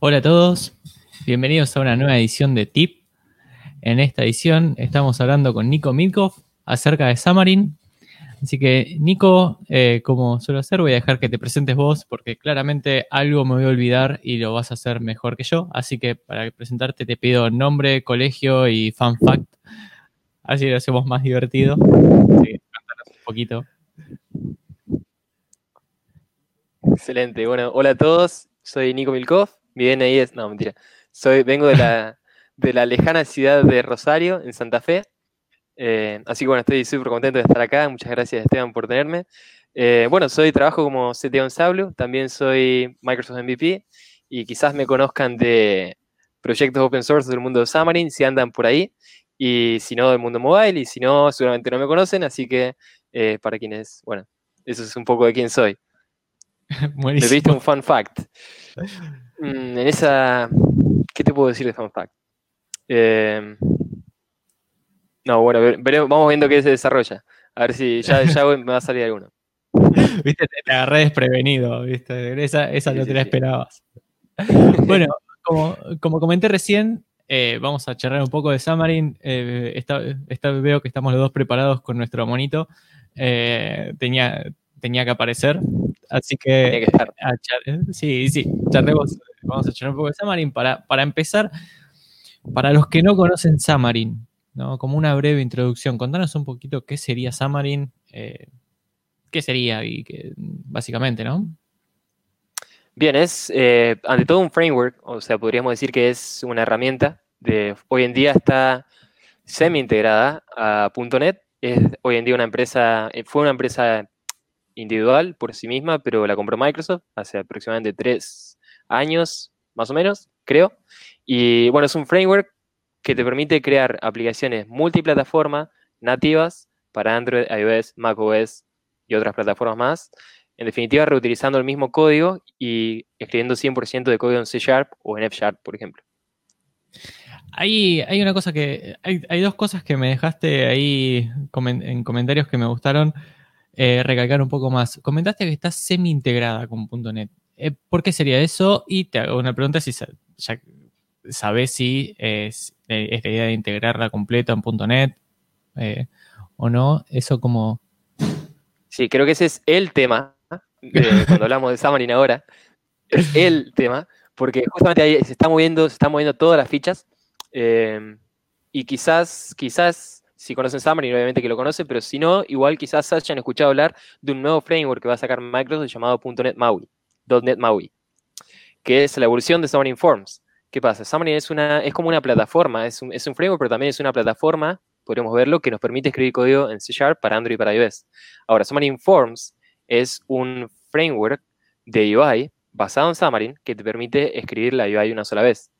Hola a todos, bienvenidos a una nueva edición de TIP. En esta edición estamos hablando con Nico Milkov acerca de Xamarin. Así que, Nico, eh, como suelo hacer, voy a dejar que te presentes vos porque claramente algo me voy a olvidar y lo vas a hacer mejor que yo. Así que para presentarte te pido nombre, colegio y fan fact. Así lo hacemos más divertido. Así que, un poquito. Excelente. Bueno, hola a todos. Soy Nico Milkov. Mi DNI es. No, mentira. Soy, vengo de la, de la lejana ciudad de Rosario, en Santa Fe. Eh, así que bueno, estoy súper contento de estar acá. Muchas gracias, Esteban, por tenerme. Eh, bueno, soy, trabajo como CTO en Sablu. También soy Microsoft MVP. Y quizás me conozcan de proyectos open source del mundo de Xamarin, si andan por ahí. Y si no, del mundo mobile. Y si no, seguramente no me conocen. Así que eh, para quienes, bueno, eso es un poco de quién soy. Me viste un fun fact. Mm, en esa. ¿Qué te puedo decir de fun fact? Em, no, bueno, vamos viendo qué se desarrolla. A ver si ya, ya me va a salir alguno. Viste, te, agarré desprevenido, viste. Esa, esa no te la esperabas. bueno, como, como, comenté recién, eh, vamos a charlar un poco de Xamarin. Eh, veo que estamos los dos preparados con nuestro monito. Eh, tenía, tenía que aparecer. Así que, sí, sí, vamos a echar un poco de Xamarin. Para, para empezar, para los que no conocen Xamarin, ¿no? como una breve introducción, contanos un poquito qué sería Xamarin, eh, qué sería y que, básicamente, ¿no? Bien, es eh, ante todo un framework, o sea, podríamos decir que es una herramienta de hoy en día está semi integrada a .NET. Es hoy en día una empresa, eh, fue una empresa individual por sí misma, pero la compró Microsoft hace aproximadamente tres años, más o menos, creo. Y bueno, es un framework que te permite crear aplicaciones multiplataforma nativas para Android, iOS, macOS y otras plataformas más. En definitiva, reutilizando el mismo código y escribiendo 100% de código en C Sharp o en F Sharp, por ejemplo. Hay, hay una cosa que. Hay, hay, dos cosas que me dejaste ahí en comentarios que me gustaron eh, recalcar un poco más. Comentaste que está semi-integrada con .NET. Eh, ¿Por qué sería eso? Y te hago una pregunta si ya sabes si es, la idea de integrarla completa en .NET eh, o no. Eso como... Sí, creo que ese es el tema, cuando hablamos de Xamarin ahora, es el tema, porque justamente ahí se está moviendo, se están moviendo todas las fichas, y quizás, quizás si conocen Xamarin, obviamente que lo conocen, pero si no, igual quizás hayan escuchado hablar de un nuevo framework que va a sacar Microsoft llamado .NET MAUI, .NET MAUI, que es la evolución de Xamarin Forms. ¿Qué pasa? Xamarin es, una, es como una plataforma, es un, es un framework, pero también es una plataforma, podríamos verlo, que nos permite escribir código en C Sharp para Android y para iOS. Ahora, Xamarin Forms es un framework de UI basado en Xamarin que te permite escribir la UI una sola vez.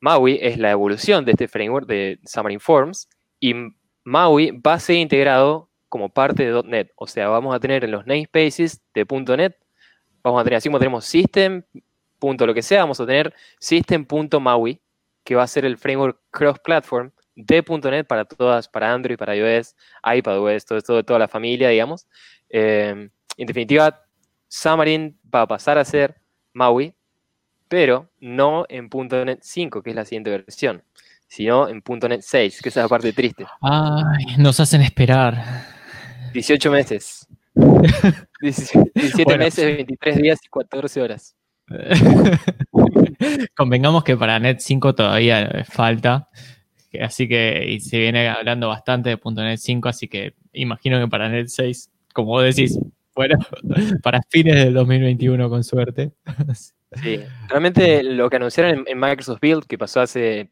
MAUI es la evolución de este framework de Xamarin Forms y MAUI va a ser integrado como parte de .NET. O sea, vamos a tener en los namespaces de .NET, vamos a tener, así como tenemos system, punto lo que sea, vamos a tener system.maui, que va a ser el framework cross-platform de .NET para todas, para Android, para iOS, iPadOS, todo, todo, toda la familia, digamos. Eh, en definitiva, Xamarin va a pasar a ser MAUI pero no en .NET 5, que es la siguiente versión, sino en .NET 6, que es la parte triste. Ay, nos hacen esperar. 18 meses. 17 meses, 23 días y 14 horas. Convengamos que para NET 5 todavía falta, así que se viene hablando bastante de .NET 5, así que imagino que para NET 6, como vos decís, bueno, para fines del 2021 con suerte. Sí, realmente lo que anunciaron en, Microsoft Build, que pasó hace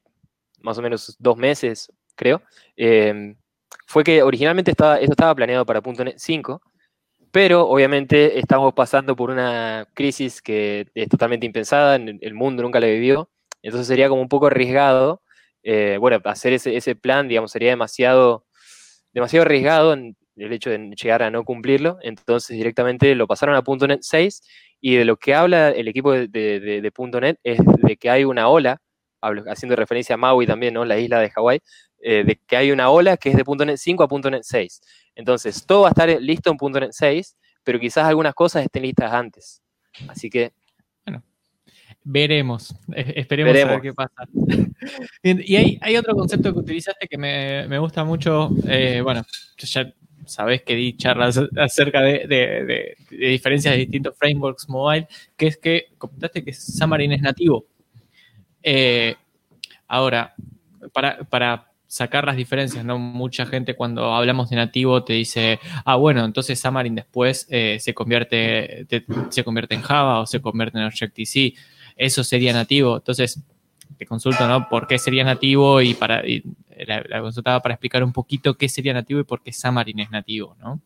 más o menos dos meses, creo, em, fue que originalmente estaba, esto estaba planeado para .NET 5, pero obviamente estamos pasando por una crisis que es totalmente impensada, el mundo nunca la vivió, entonces sería como un poco arriesgado, eh, bueno, hacer ese, ese, plan, digamos, sería demasiado, demasiado arriesgado en el hecho de llegar a no cumplirlo, entonces directamente lo pasaron a .NET 6 y de lo que habla el equipo de, de, .NET es de que hay una ola, haciendo referencia a Maui también, ¿no? La isla de Hawái, eh, de que hay una ola que es de .NET 5 a .NET 6. Entonces, todo va a estar listo en .NET 6, pero quizás algunas cosas estén listas antes. Así que... Bueno. Veremos, esperemos a ver qué pasa. y hay, otro concepto que utilizaste que me, gusta mucho. Eh, bueno, ya sabés que di charlas acerca de, diferencias de distintos frameworks mobile, que es que comentaste que Xamarin es nativo. Eh, ahora, para, para sacar las diferencias, ¿no? Mucha gente cuando hablamos de nativo te dice, ah, bueno, entonces Xamarin después eh, se, convierte, se convierte en Java o se convierte en Objective-C. Eso sería nativo. Entonces, te consulto, ¿no? ¿Por qué sería nativo? Y, para, la, consultaba para explicar un poquito qué sería nativo y por qué Xamarin es nativo, ¿no?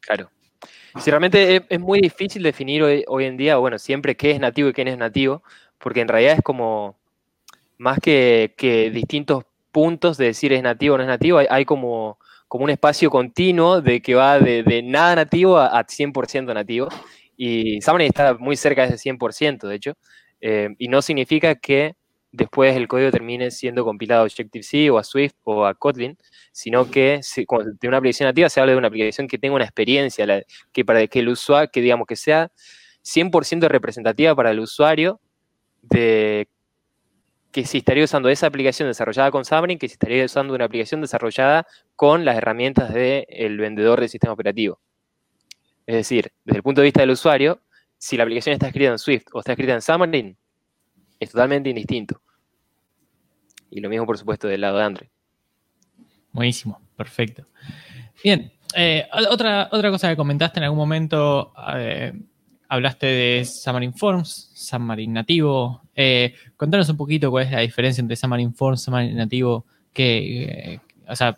Claro. Si realmente es, muy difícil definir hoy, en día, bueno, siempre qué es nativo y qué no es nativo, porque en realidad es como más que, distintos puntos de decir es nativo o no es nativo, hay, como, como un espacio continuo de que va de, nada nativo a, 100% nativo. Y Xamarin está muy cerca de ese 100%, de hecho. Eh, y no significa que después el código termine siendo compilado a Objective-C o a Swift o a Kotlin, sino que de una aplicación nativa se habla de una aplicación que tenga una experiencia, que para que el usuario, que digamos que sea 100% representativa para el usuario de que si estaría usando esa aplicación desarrollada con Xamarin, que si estaría usando una aplicación desarrollada con las herramientas del vendedor del sistema operativo. Es decir, desde el punto de vista del usuario, si la aplicación está escrita en Swift o está escrita en Xamarin, es totalmente indistinto. Y lo mismo, por supuesto, del lado de Android. Buenísimo, perfecto. Bien, eh, otra, otra cosa que comentaste en algún momento, eh, hablaste de Xamarin Forms, Xamarin Nativo. Eh, contanos un poquito cuál es la diferencia entre Xamarin Forms, Xamarin Nativo, que, o sea,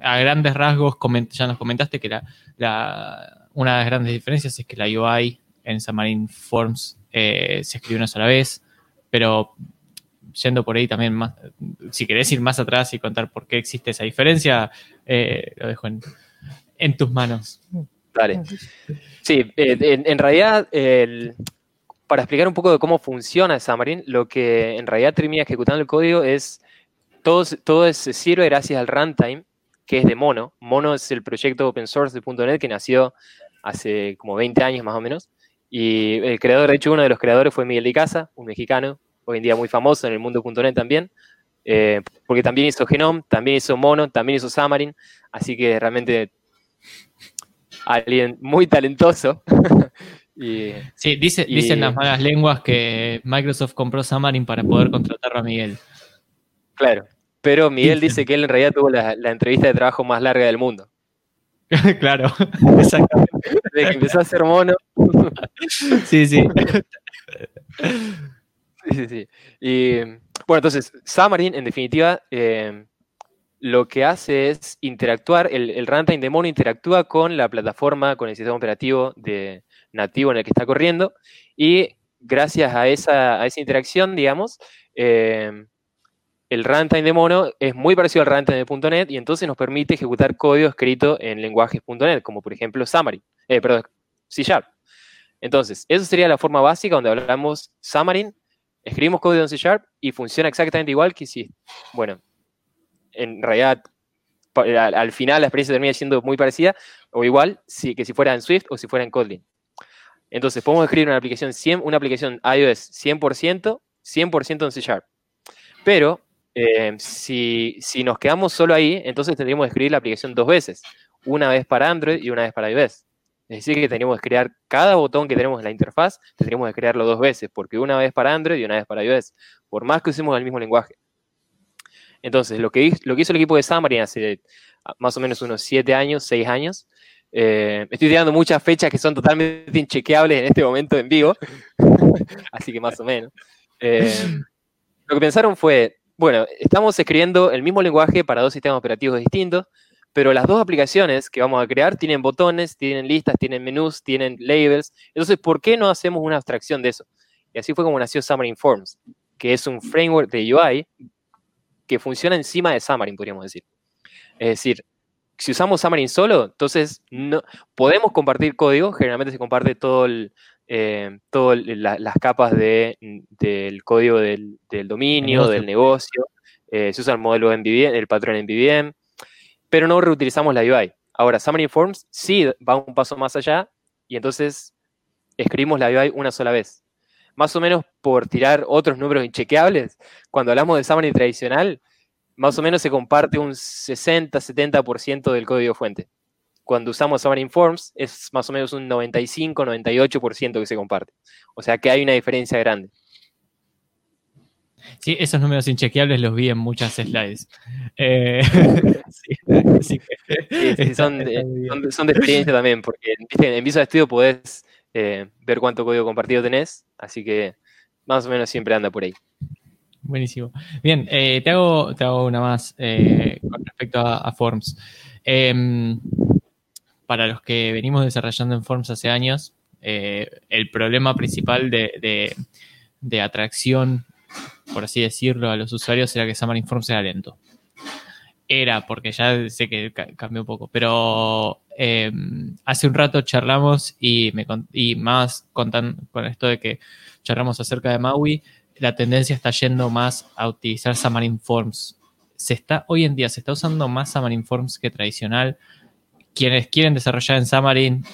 a grandes rasgos ya nos comentaste que la, una de las grandes diferencias es que la UI en Xamarin Forms se escribe una sola vez, pero yendo por ahí también más, si querés ir más atrás y contar por qué existe esa diferencia, lo dejo en tus manos. Dale. Sí, eh, en, realidad, para explicar un poco de cómo funciona Xamarin, lo que en realidad termina ejecutando el código es, todo, todo se sirve gracias al runtime, que es de Mono. Mono es el proyecto open source de .NET que nació hace como 20 años más o menos. Y el creador, de hecho, uno de los creadores fue Miguel de Casa, un mexicano, hoy en día muy famoso en el mundo .NET también. Eh, porque también hizo Genome, también hizo Mono, también hizo Xamarin, así que realmente alguien muy talentoso. sí, dice, dicen las malas lenguas que Microsoft compró Xamarin para poder contratarlo a Miguel. Claro, pero Miguel dice que él en realidad tuvo la, entrevista de trabajo más larga del mundo. claro, exactamente. Desde que empezó a ser mono. sí, sí. Sí, sí, sí. Y bueno, entonces, Xamarin, en definitiva, eh, lo que hace es interactuar, el, runtime de Mono interactúa con la plataforma, con el sistema operativo de, nativo en el que está corriendo, y gracias a esa, esa interacción, digamos, eh, el runtime de Mono es muy parecido al runtime de .NET y entonces nos permite ejecutar código escrito en lenguajes .NET, como por ejemplo Xamarin, eh, perdón, C Sharp. Entonces, esa sería la forma básica donde hablamos Xamarin, escribimos código en C Sharp y funciona exactamente igual que si, bueno, en realidad al, final la experiencia termina siendo muy parecida o igual si, que si fuera en Swift o si fuera en Kotlin. Entonces, podemos escribir una aplicación, 100, una aplicación iOS 100%, 100% en C Sharp. Pero eh, si, si, nos quedamos solo ahí, entonces tendríamos que escribir la aplicación dos veces, una vez para Android y una vez para iOS. Es decir, que tendríamos que crear cada botón que tenemos en la interfaz, tendríamos que crearlo dos veces, porque una vez para Android y una vez para iOS, por más que usemos el mismo lenguaje. Entonces, lo que, lo que hizo el equipo de Xamarin hace ah, más o menos unos 7 años, 6 años, eh, estoy tirando muchas fechas que son totalmente inchequeables en este momento en vivo, así que más o menos. Eh, lo que pensaron fue, bueno, estamos escribiendo el mismo lenguaje para dos sistemas operativos distintos, pero las dos aplicaciones que vamos a crear tienen botones, tienen listas, tienen menús, tienen labels. Entonces, ¿por qué no hacemos una abstracción de eso? Y así fue como nació Xamarin Forms, que es un framework de UI que funciona encima de Xamarin, podríamos decir. Es decir, si usamos Xamarin solo, entonces no, podemos compartir código, generalmente se comparte todo eh, todas las capas de, del código del, dominio, del negocio, eh, se usa el modelo el patrón MVVM, pero no reutilizamos la UI. Ahora, Xamarin Forms sí va un paso más allá y entonces escribimos la UI una sola vez. más o menos por tirar otros números inchequeables, cuando hablamos de Xamarin tradicional, más o menos se comparte un 60-70% del código fuente. Cuando usamos Xamarin Forms es más o menos un 95-98% que se comparte. O sea que hay una diferencia grande. Sí, esos números inchequeables los vi en muchas slides. Eh, sí, son, de, experiencia también, porque en Visual Studio podés eh, ver cuánto código compartido tenés, así que más o menos siempre anda por ahí. Buenísimo. Bien, eh, te, hago, te hago una más con respecto a, Forms. Em, para los que venimos desarrollando en Forms hace años, el problema principal de, de atracción por así decirlo, a los usuarios era que Forms era lento. Era, porque ya sé que cambió un poco, pero eh, hace un rato charlamos y, me, y más con esto de que charlamos acerca de Maui, la tendencia está yendo más a utilizar Xamarin Forms. Se está, hoy en día se está usando más Xamarin Forms que tradicional. Quienes quieren desarrollar en Xamarin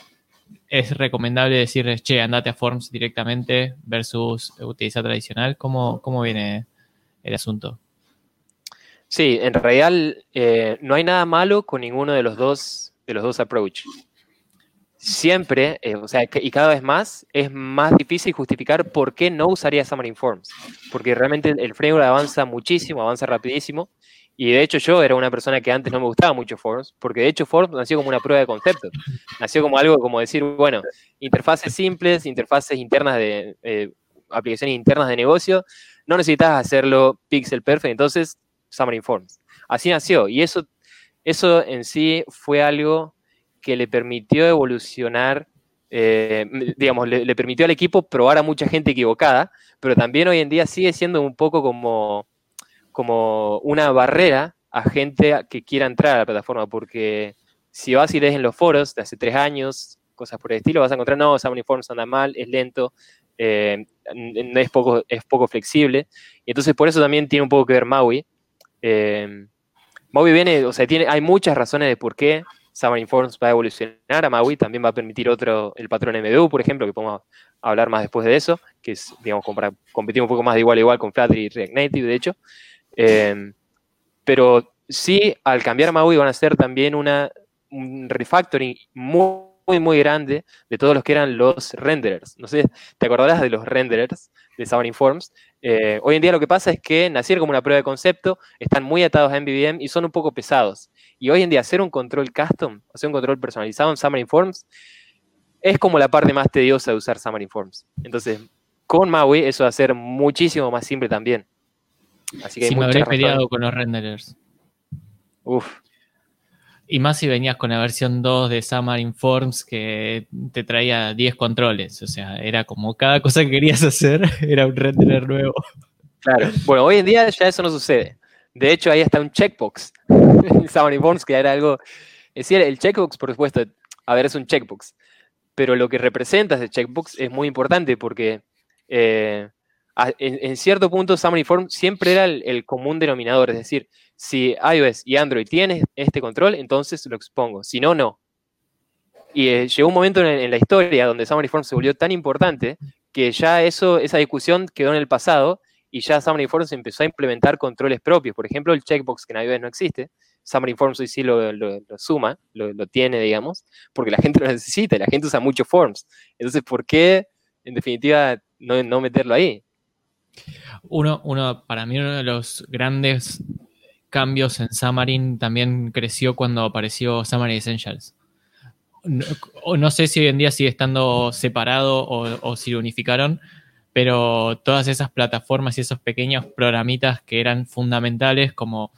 es recomendable decirles, che, andate a Forms directamente versus utilizar tradicional? ¿Cómo, cómo viene el asunto? Sí, en realidad eh, no hay nada malo con ninguno de los dos, de los dos approach. Siempre, eh, o sea, y cada vez más, es más difícil justificar por qué no usaría Xamarin Forms. Porque realmente el framework avanza muchísimo, avanza rapidísimo. Y de hecho yo era una persona que antes no me gustaba mucho Forms, porque de hecho Forms nació como una prueba de concepto. Nació como algo como decir, bueno, interfaces simples, interfaces internas de eh, aplicaciones internas de negocio, no necesitas hacerlo pixel perfect, entonces Xamarin Forms. Así nació y eso, eso en sí fue algo que le permitió evolucionar, eh, digamos, le permitió al equipo probar a mucha gente equivocada, pero también hoy en día sigue siendo un poco como como una barrera a gente que quiera entrar a la plataforma, porque si vas y lees en los foros de hace tres años, cosas por el estilo, vas a encontrar, no, Xamarin Forms anda mal, es lento, eh, es, poco, es poco flexible. Y entonces por eso también tiene un poco que ver Maui. Eh, Maui viene, o sea, tiene, hay muchas razones de por qué Xamarin Forms va a evolucionar a Maui, también va a permitir otro, el patrón MDU, por ejemplo, que podemos hablar más después de eso, que es, digamos, competir un poco más de igual a igual con Flutter y React Native, de hecho. Em, pero sí, al cambiar Maui van a hacer también una, un refactoring muy, muy, muy grande de todos los que eran los renderers. No sé, ¿te acordarás de los renderers de Xamarin Forms? Eh, hoy en día lo que pasa es que nacieron como una prueba de concepto, están muy atados a MVVM y son un poco pesados. Y hoy en día hacer un control custom, hacer un control personalizado en Xamarin Forms, es como la parte más tediosa de usar Xamarin Forms. Entonces, con Maui eso va a ser muchísimo más simple también. Así que si me habré peleado con los renderers. Uf. Y más si venías con la versión 2 de Xamarin Forms que te traía 10 controles. O sea, era como cada cosa que querías hacer era un renderer nuevo. Claro. Bueno, hoy en día ya eso no sucede. De hecho, ahí está un checkbox en Xamarin Forms que era algo. Es decir, el checkbox, por supuesto, a ver, es un checkbox. Pero lo que representa ese checkbox es muy importante porque eh, en, cierto punto Xamarin Forms siempre era el, común denominador, es decir, si iOS y Android tienen este control, entonces lo expongo, si no, no. Y eh, llegó un momento en, la historia donde Xamarin Forms se volvió tan importante que ya eso, esa discusión quedó en el pasado y ya Xamarin Forms empezó a implementar controles propios. Por ejemplo, el checkbox que en iOS no existe, Xamarin Forms hoy sí lo, suma, lo, tiene, digamos, porque la gente lo necesita, la gente usa mucho Forms. Entonces, ¿por qué, en definitiva, no meterlo ahí? Uno, uno, para mí, uno de los grandes cambios en Xamarin también creció cuando apareció Xamarin Essentials. No, no sé si hoy en día sigue estando separado o, si lo unificaron, pero todas esas plataformas y esos pequeños programitas que eran fundamentales como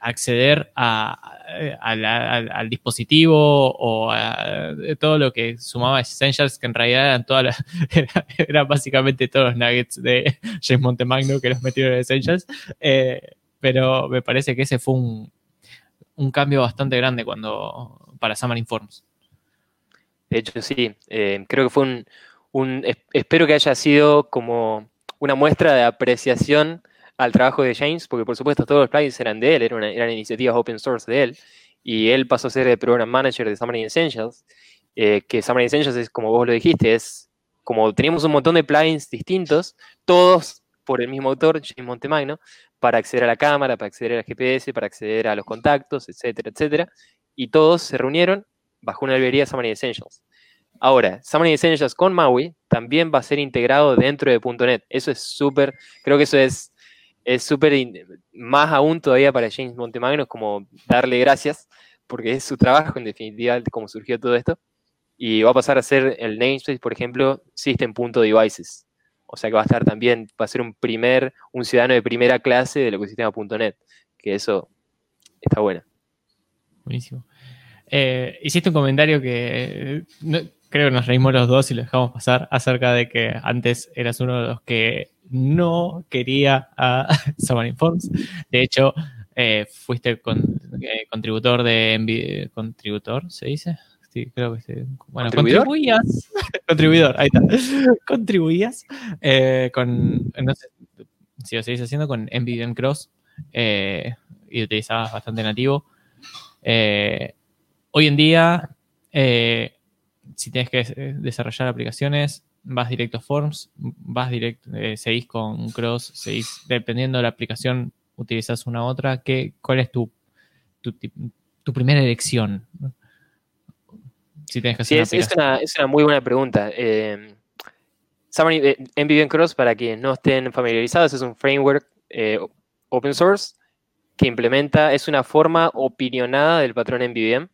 acceder al, dispositivo o a, todo lo que sumaba Essentials, que en realidad eran todas eran básicamente todos los nuggets de James Montemagno que los metieron en Essentials. Eh, pero me parece que ese fue un, cambio bastante grande cuando para Xamarin Forms. De hecho, sí, eh, creo que fue un, un, espero que haya sido como una muestra de apreciación al trabajo de James, porque por supuesto todos los plugins eran de él, eran, iniciativas open source de él, y él pasó a ser el program manager de Xamarin Essentials, eh, que Xamarin Essentials es, como vos lo dijiste, es como teníamos un montón de plugins distintos, todos por el mismo autor, James Montemagno, para acceder a la cámara, para acceder al GPS, para acceder a los contactos, etcétera, etcétera. Y todos se reunieron bajo una librería Xamarin Essentials. Ahora, Xamarin Essentials con Maui también va a ser integrado dentro de .NET. Eso es súper, creo que eso es es súper, más aún todavía para James Montemagno, como darle gracias, porque es su trabajo en definitiva, cómo surgió todo esto. Y va a pasar a ser el namespace, por ejemplo, System.devices. O sea que va a estar también, va a ser un primer, un ciudadano de primera clase del ecosistema.net, que eso está bueno. Buenísimo. Eh, hiciste un comentario que creo que nos reímos los dos y lo dejamos pasar acerca de que antes eras uno de los que no quería a Xamarin Forms. De hecho, eh, fuiste con, eh, contributor de contributor, ¿se dice? Sí, creo que sí. Bueno, contribuías. contribuidor, ahí está. Contribuías eh, con, no sé si lo seguís haciendo, con MVVM Cross y utilizabas bastante nativo. hoy en día, si tienes que desarrollar aplicaciones, vas directo a Forms, vas directo, eh, seguís con Cross, seguís, dependiendo de la aplicación, utilizas una otra. ¿Qué, ¿Cuál es tu, tu, primera elección? Si tienes que hacer sí, es, una, es, una, muy buena pregunta. Eh, MVVM Cross, para quienes no estén familiarizados, es un framework eh, open source que implementa, es una forma opinionada del patrón MVVM.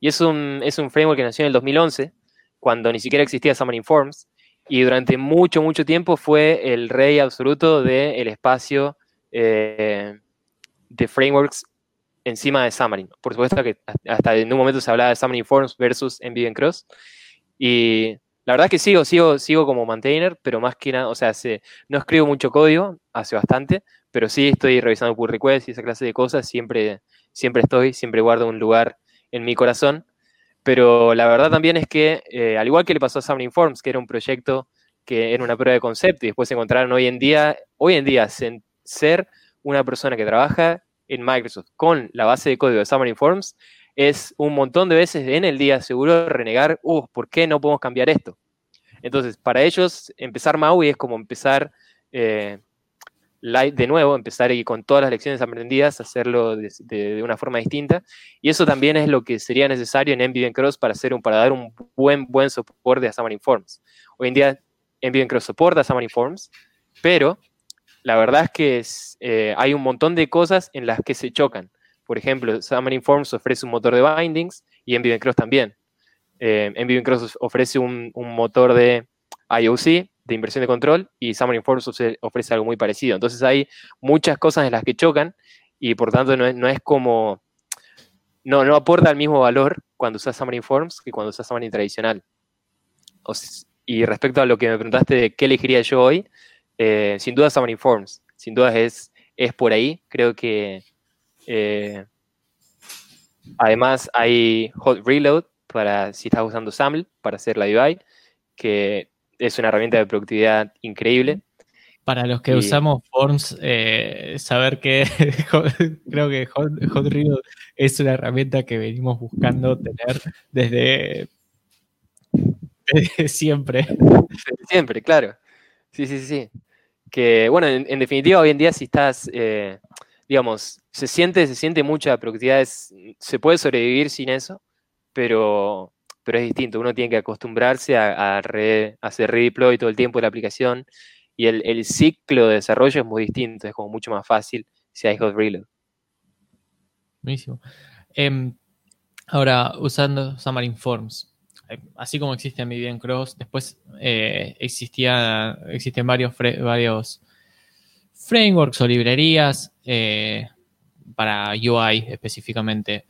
Y es un, es un framework que nació en el 2011, cuando ni siquiera existía Xamarin Forms, y durante mucho, mucho tiempo fue el rey absoluto del espacio eh, de frameworks encima de Xamarin. Por supuesto que hasta en un momento se hablaba de Xamarin Forms versus MVN Cross. Y la verdad es que sigo, sigo, sigo como maintainer, pero más que nada, o sea, no escribo mucho código, hace bastante, pero sí estoy revisando pull requests y esa clase de cosas, siempre, siempre estoy, siempre guardo un lugar en mi corazón. Pero la verdad también es que, eh, al igual que le pasó a Xamarin Forms, que era un proyecto que era una prueba de concepto y después se encontraron hoy en día, hoy en día, ser una persona que trabaja en Microsoft con la base de código de Forms es un montón de veces en el día seguro renegar, uh, ¿por qué no podemos cambiar esto? Entonces, para ellos, empezar Maui es como empezar eh, de nuevo, empezar y con todas las lecciones aprendidas, hacerlo de, una forma distinta. Y eso también es lo que sería necesario en MVN Cross para, hacer un, para dar un buen, buen soporte a Xamarin Forms. Hoy en día MVN Cross soporta Xamarin Forms, pero la verdad es que eh, hay un montón de cosas en las que se chocan. Por ejemplo, Xamarin Forms ofrece un motor de bindings y MVN Cross también. Eh, Cross ofrece un, un motor de IOC, de inversión de control y Xamarin Forms ofrece, algo muy parecido. Entonces hay muchas cosas en las que chocan y por tanto no es, como, no, no aporta el mismo valor cuando usas Xamarin Forms que cuando usas Xamarin tradicional. y respecto a lo que me preguntaste de qué elegiría yo hoy, eh, sin duda Xamarin Forms, sin duda es, es por ahí, creo que eh, además hay Hot Reload para si estás usando SAML para hacer la UI, que es una herramienta de productividad increíble. Para los que usamos Forms, eh, saber que creo que Hot, es una herramienta que venimos buscando tener desde, siempre. Desde siempre, claro. Sí, sí, sí. Que, bueno, en, definitiva, hoy en día si estás, eh, digamos, se siente, se siente mucha productividad, se puede sobrevivir sin eso, pero pero es distinto. Uno tiene que acostumbrarse a, hacer redeploy todo el tiempo de la aplicación y el, ciclo de desarrollo es muy distinto, es como mucho más fácil si hay hot reload. Buenísimo. Em, ahora, usando Xamarin Forms, eh, así como existe en Cross, después eh, existía, existen varios, varios frameworks o librerías eh, para UI específicamente.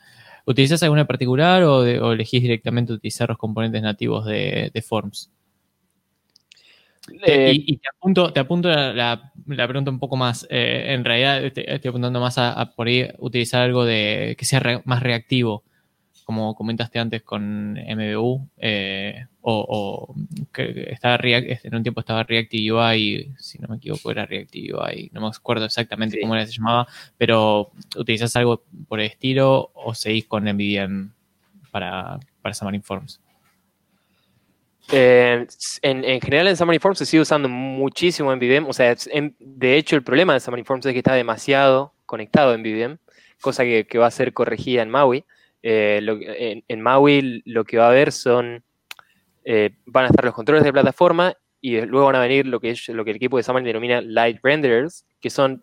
¿Utilizas alguna en particular o, elegís directamente utilizar los componentes nativos de, Forms? Eh, y, te apunto, te apunto la, pregunta un poco más. Eh, en realidad estoy apuntando más a, por ahí utilizar algo de que sea más reactivo como comentaste antes con MBU, eh, o, que estaba React, en un tiempo estaba Reactive UI, si no me equivoco era Reactive UI, no me acuerdo exactamente cómo era se llamaba, pero ¿utilizas algo por el estilo o seguís con MVVM para, para Xamarin? Eh, en, en, general en Xamarin Forms se sigue usando muchísimo en MVVM. O sea, en, de hecho el problema de Xamarin Forms es que está demasiado conectado en MVVM, cosa que, que va a ser corregida en Maui. Eh, en, Maui lo que va a haber son, eh, van a estar los controles de plataforma y luego van a venir lo que, lo que el equipo de Xamarin denomina Light Renderers, que son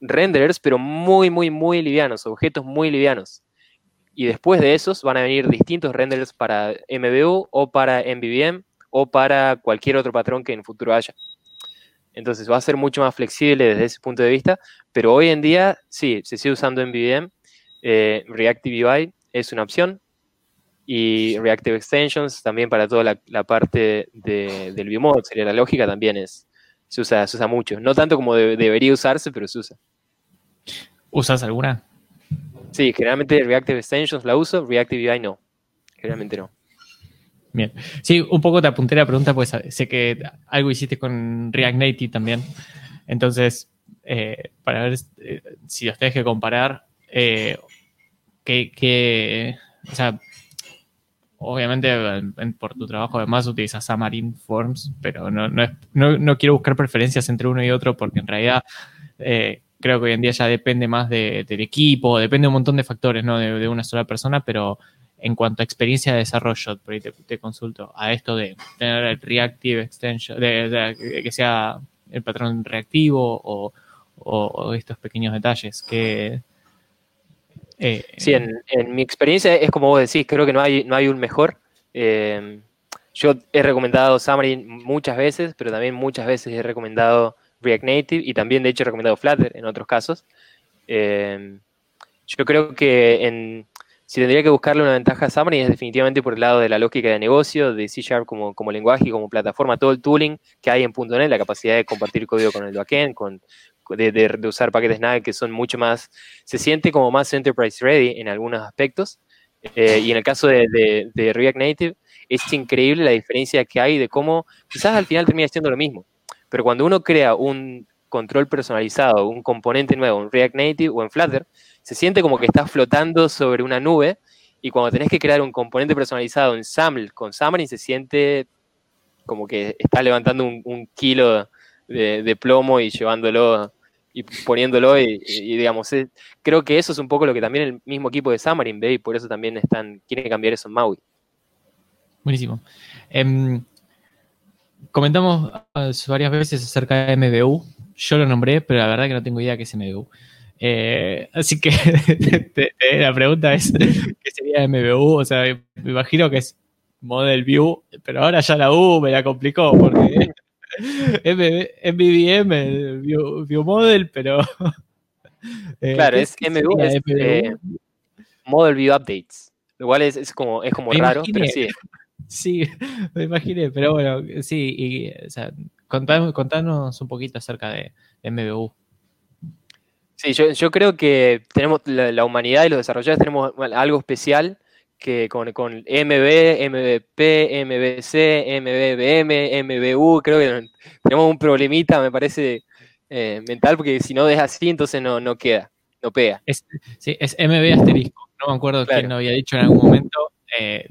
renderers, pero muy, muy, muy livianos, objetos muy livianos. Y después de esos van a venir distintos renders para MVU o para MVVM o para cualquier otro patrón que en el futuro haya. Entonces va a ser mucho más flexible desde ese punto de vista, pero hoy en día sí, se sigue usando MVVM. Eh, Reactive UI es una opción y Reactive Extensions también para toda la, la parte de, del ViewMod, sería la lógica, también es, se, usa, se usa mucho. No tanto como de, debería usarse, pero se usa. ¿Usas alguna? Sí, generalmente Reactive Extensions la uso, Reactive UI no. Generalmente no. Bien. Sí, un poco te apunté la pregunta, pues sé que algo hiciste con React Native también. Entonces, eh, para ver eh, si los tenés que comparar, eh, que, o sea, obviamente por tu trabajo además utilizas Xamarin Forms, pero no, no, no, no, quiero buscar preferencias entre uno y otro porque en realidad eh, creo que hoy en día ya depende más de, del equipo, depende de un montón de factores, no de, de, una sola persona, pero en cuanto a experiencia de desarrollo, por ahí te, consulto a esto de tener el reactive extension, de, de, que sea el patrón reactivo o, o, o estos pequeños detalles que... Eh, sí, en, mi experiencia es como vos decís, creo que no hay, no hay un mejor. Eh, yo he recomendado Xamarin muchas veces, pero también muchas veces he recomendado React Native y también de hecho he recomendado Flutter en otros casos. Eh, yo creo que si tendría que buscarle una ventaja a Xamarin es definitivamente por el lado de la lógica de negocio, de C Sharp como, como lenguaje y como plataforma, todo el tooling que hay en .NET, la capacidad de compartir código con el backend, con, de, usar paquetes NAG que son mucho más, se siente como más enterprise ready en algunos aspectos. Eh, y en el caso de, de, React Native, es increíble la diferencia que hay de cómo quizás al final termina siendo lo mismo. Pero cuando uno crea un control personalizado, un componente nuevo en React Native o en Flutter, se siente como que estás flotando sobre una nube y cuando tenés que crear un componente personalizado en SAML con Xamarin se siente como que estás levantando un, un kilo de, plomo y llevándolo y poniéndolo y, y digamos, creo que eso es un poco lo que también el mismo equipo de Xamarin ve y por eso también están, quieren cambiar eso en Maui. Buenísimo. Eh, comentamos varias veces acerca de MBU. Yo lo nombré, pero la verdad que no tengo idea qué es MBU. Eh, así que la pregunta es, ¿qué sería MBU? O sea, me imagino que es Model View, pero ahora ya la U me la complicó porque MVVM, view, view, Model, pero... Eh, claro, es MBU, es eh, Model View Updates, lo cual es, es como, es como raro, imaginé, pero sí. Sí, me imaginé, pero bueno, sí, y, o sea, contanos, contanos un poquito acerca de, MBU. Sí, yo, yo, creo que tenemos la, la, humanidad y los desarrolladores tenemos algo especial que con, con MB, MVP, MBC, MBBM, MBU, creo que tenemos un problemita, me parece, eh, mental, porque si no es así, entonces no, no queda, no pega. Es, sí, es MB asterisco, no me acuerdo claro. quién lo había dicho en algún momento, eh,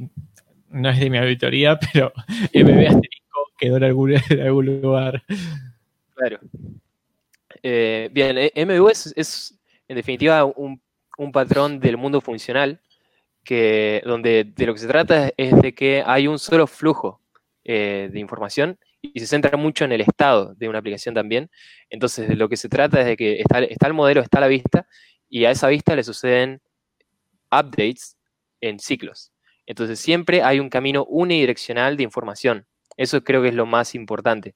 no es de mi auditoría, pero MB asterisco quedó en algún, en algún lugar. Claro. Eh, bien, MBU es, es, en definitiva un, un, patrón del mundo funcional que, donde de lo que se trata es de que hay un solo flujo eh, de información y se centra mucho en el estado de una aplicación también. Entonces, de lo que se trata es de que está, está el modelo, está la vista, y a esa vista le suceden updates en ciclos. Entonces, siempre hay un camino unidireccional de información. Eso creo que es lo más importante.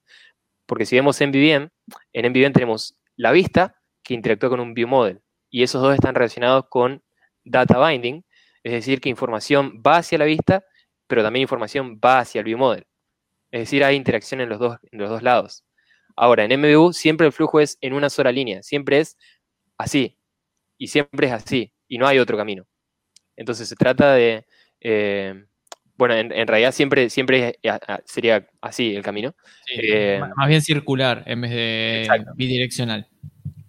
Porque si vemos MVVM, en MVVM tenemos la vista que interactúa con un view model. Y esos dos están relacionados con data binding, es decir, que información va hacia la vista, pero también información va hacia el view model. Es decir, hay interacción en los dos, en los dos lados. Ahora, en MVU siempre el flujo es en una sola línea, siempre es así, y siempre es así, y no hay otro camino. Entonces se trata de, eh, bueno, en, en, realidad siempre, siempre sería así el camino. Sí, eh, más bien circular en vez de exacto. bidireccional.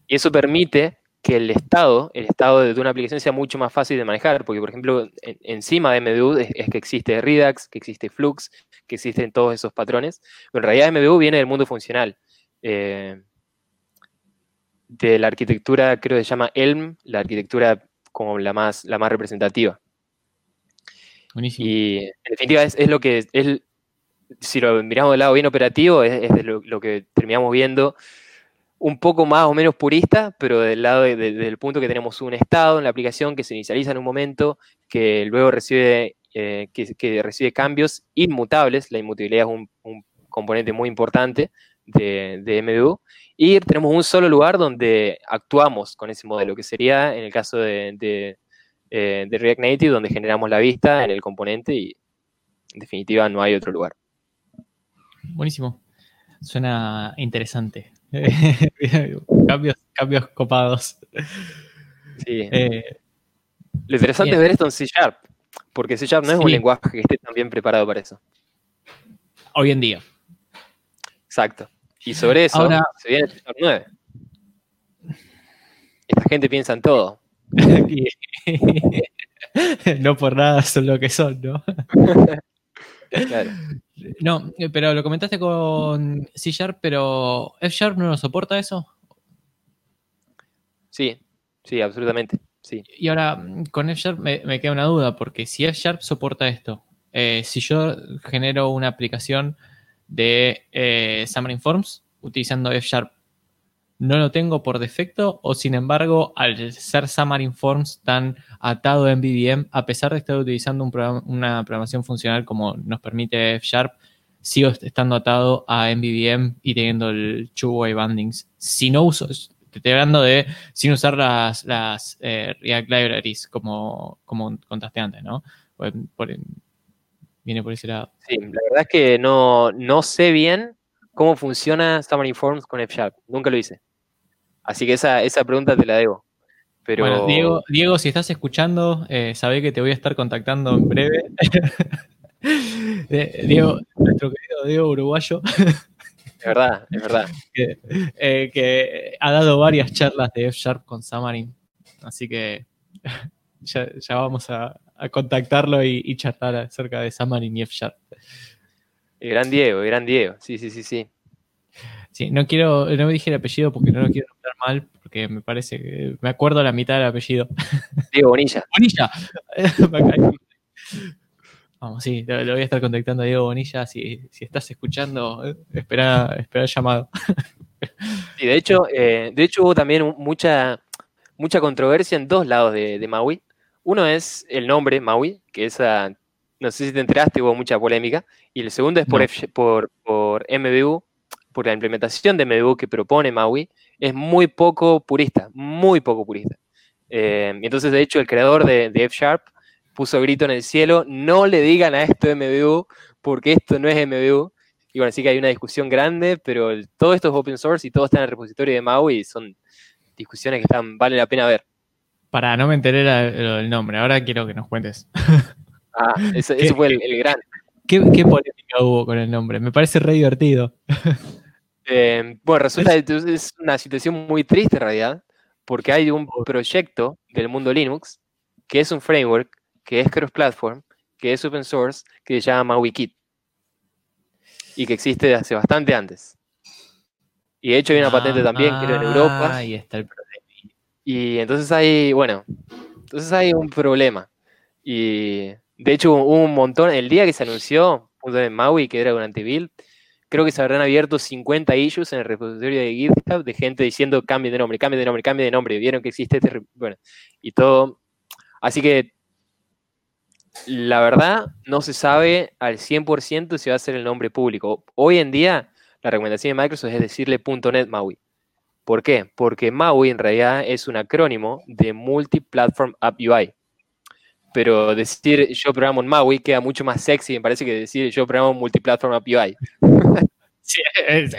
Y eso permite que el estado, el estado de una aplicación sea mucho más fácil de manejar, porque por ejemplo, encima de MDU es, que existe Redux, que existe Flux, que existen todos esos patrones, pero en realidad MDU viene del mundo funcional. Eh, de la arquitectura, creo que se llama Elm, la arquitectura como la más, la más representativa. Buenísimo. Y en definitiva es, lo que es, si lo miramos del lado bien operativo, es, lo, que terminamos viendo un poco más o menos purista, pero del lado del punto que tenemos un estado en la aplicación que se inicializa en un momento, que luego recibe, eh, que, recibe cambios inmutables, la inmutabilidad es un, componente muy importante de, de, MDU, y tenemos un solo lugar donde actuamos con ese modelo, que sería en el caso de, eh, de React Native, donde generamos la vista en el componente y en definitiva no hay otro lugar. Buenísimo. Suena interesante. cambios, cambios copados. Sí. Eh, Lo interesante es ver esto en C Sharp, porque C Sharp no es un lenguaje que esté tan bien preparado para eso. Hoy en día. Exacto. Y sobre eso se viene C Sharp 9. Esta gente piensa en todo. no por nada son lo que son, ¿no? No, pero lo comentaste con C Sharp, pero F Sharp no lo soporta eso. Sí, sí, absolutamente. Sí. Y ahora, con F Sharp me, queda una duda, porque si F Sharp soporta esto, eh, si yo genero una aplicación de eh, Xamarin Forms utilizando F Sharp, no lo tengo por defecto o sin embargo al ser Xamarin Forms tan atado a MVVM, a pesar de estar utilizando una programación funcional como nos permite F Sharp, sigo estando atado a MVVM y teniendo el two-way bandings. Si no uso, te estoy hablando de sin usar las, las eh, React Libraries como, como contaste antes, ¿no? viene por ese lado. Sí, la verdad es que no, no sé bien cómo funciona Xamarin Forms con F Sharp. Nunca lo hice. Así que esa, esa pregunta te la debo. Pero... Bueno, Diego, Diego, si estás escuchando, eh, sabe que te voy a estar contactando en breve. Diego, nuestro querido Diego Uruguayo. Es verdad, es verdad. Eh, que, ha dado varias charlas de F-Sharp con Samarin. Así que ya, vamos a, contactarlo y, y, charlar acerca de Samarin y F-Sharp. Gran Diego, gran Diego. Sí, sí, sí, sí. Sí, no quiero, no me dije el apellido porque no lo quiero nombrar mal, porque me parece que me acuerdo la mitad del apellido. Diego Bonilla. Bonilla. Vamos, sí, lo, voy a estar contactando a Diego Bonilla. Si, si estás escuchando, eh, espera, espera el llamado. Sí, de hecho, eh, de hecho hubo también mucha, mucha controversia en dos lados de, Maui. Uno es el nombre Maui, que esa, no sé si te enteraste, hubo mucha polémica. Y el segundo es por, por, por MBU, porque la implementación de MDU que propone Maui es muy poco purista, muy poco purista. Eh, entonces, de hecho, el creador de, F Sharp puso grito en el cielo, no le digan a esto MVU, porque esto no es MVU. Y bueno, sí que hay una discusión grande, pero todo esto es open source y todo está en el repositorio de Maui y son discusiones que están, vale la pena ver. Para, no me enteré el nombre, ahora quiero que nos cuentes. Ah, eso, fue el, gran. ¿Qué, ¿Qué, polémica hubo con el nombre? Me parece re divertido. Eh, bueno, resulta que es una situación muy triste en realidad, porque hay un proyecto del mundo Linux que es un framework, que es cross-platform, que es open source, que se llama MauiKit y que existe desde hace bastante antes. Y de hecho hay una patente también, creo, en Europa. Ahí está el problema. Y entonces hay, bueno, entonces hay un problema. Y de hecho hubo un montón, el día que se anunció, de Maui, que era un anti-build, creo que se habrán abierto 50 issues en el repositorio de GitHub de gente diciendo cambie de nombre, cambie de nombre, cambie de nombre. Vieron que existe este. Bueno, y todo. Así que la verdad no se sabe al 100% si va a ser el nombre público. Hoy en día, la recomendación de Microsoft es decirle .NET MAUI. ¿Por qué? Porque MAUI en realidad es un acrónimo de Multi-Platform App UI pero decir yo programo en MAUI queda mucho más sexy, me parece que decir yo programo en Multiplatform API. Sí,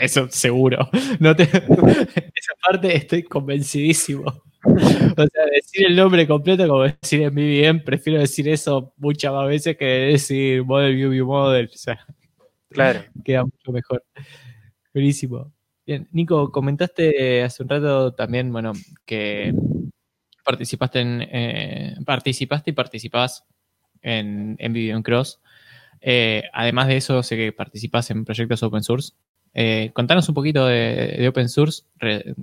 eso seguro. esa parte estoy convencidísimo. O sea, decir el nombre completo como decir en BBM, prefiero decir eso muchas más veces que decir Model View View Model. O sea, claro. Queda mucho mejor. Buenísimo. Bien, Nico, comentaste hace un rato también, bueno, que participaste en eh, participaste y participás en, en Cross. Eh, además de eso, sé que participas en proyectos open source. Eh, contanos un poquito de, open source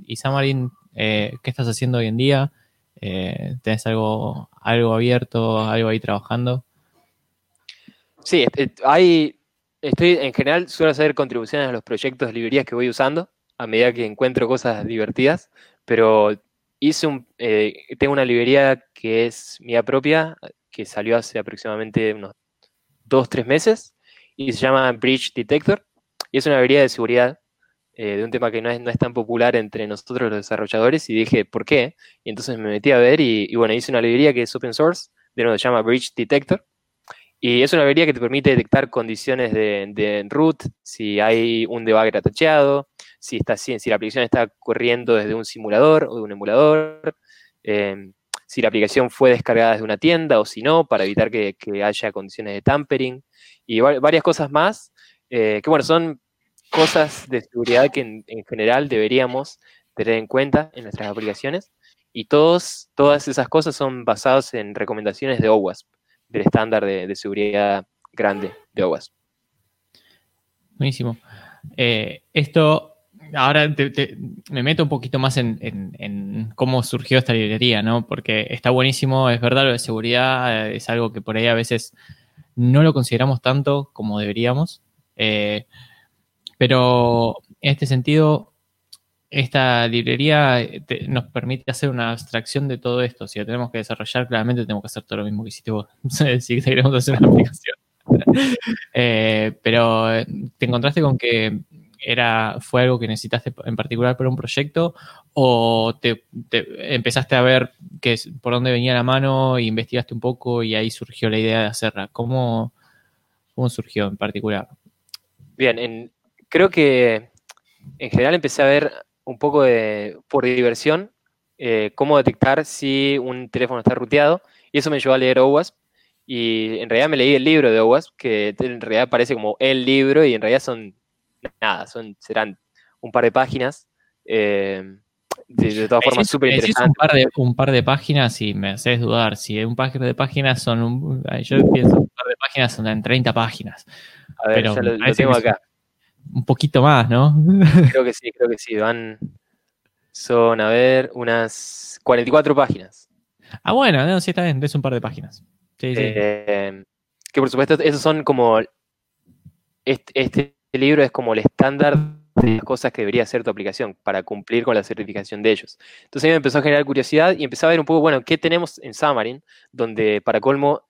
y Xamarin, ¿qué estás haciendo hoy en día? ¿Tenés algo, algo abierto, algo ahí trabajando? Sí, hay, estoy en general suelo hacer contribuciones a los proyectos librerías que voy usando a medida que encuentro cosas divertidas, pero hice un, eh, tengo una librería que es mía propia, que salió hace aproximadamente unos dos, tres meses, y se llama Bridge Detector, y es una librería de seguridad eh, de un tema que no es, no es, tan popular entre nosotros los desarrolladores, y dije, ¿por qué? Y entonces me metí a ver, y, bueno, hice una librería que es open source, de nuevo se llama Bridge Detector, y es una librería que te permite detectar condiciones de, de root, si hay un debugger atacheado, si, está, si, la aplicación está corriendo desde un simulador o de un emulador, em, si la aplicación fue descargada desde una tienda o si no, para evitar que, haya condiciones de tampering y varias cosas más, eh, que bueno, son cosas de seguridad que en, general deberíamos tener en cuenta en nuestras aplicaciones y todos, todas esas cosas son basadas en recomendaciones de OWASP, del estándar de, seguridad grande de OWASP. Buenísimo. Eh, esto ahora me meto un poquito más en, cómo surgió esta librería, ¿no? Porque está buenísimo, es verdad, lo de seguridad eh, es algo que por ahí a veces no lo consideramos tanto como deberíamos. Eh, pero en este sentido, esta librería eh, nos permite hacer una abstracción de todo esto. Si lo tenemos que desarrollar, claramente tenemos que hacer todo lo mismo que hiciste vos. si queremos hacer una aplicación. pero te encontraste con que era, fue algo que necesitaste en particular para un proyecto o te, empezaste a ver que, por dónde venía la mano e investigaste un poco y ahí surgió la idea de hacerla? ¿Cómo, cómo surgió en particular? Bien, creo que en general empecé a ver un poco de, por diversión eh, cómo detectar si un teléfono está ruteado y eso me llevó a leer OWASP y en realidad me leí el libro de OWASP que en realidad parece como el libro y en realidad son nada, son, serán un par de páginas. Eh, de, todas formas, súper interesante. Un par, de, un par de páginas y me haces dudar. Si un par de páginas son. Un, yo pienso un par de páginas son en 30 páginas. A ver, ya lo, tengo acá. Un poquito más, ¿no? Creo que sí, creo que sí. Van. Son, a ver, unas 44 páginas. Ah, bueno, no, sí está bien, es un par de páginas. Sí, sí. Eh, que por supuesto, esos son como. Este, este este libro es como el estándar de las cosas que debería hacer tu aplicación para cumplir con la certificación de ellos. Entonces a mí me empezó a generar curiosidad y empecé a ver un poco, bueno, ¿qué tenemos en Xamarin? Donde para colmo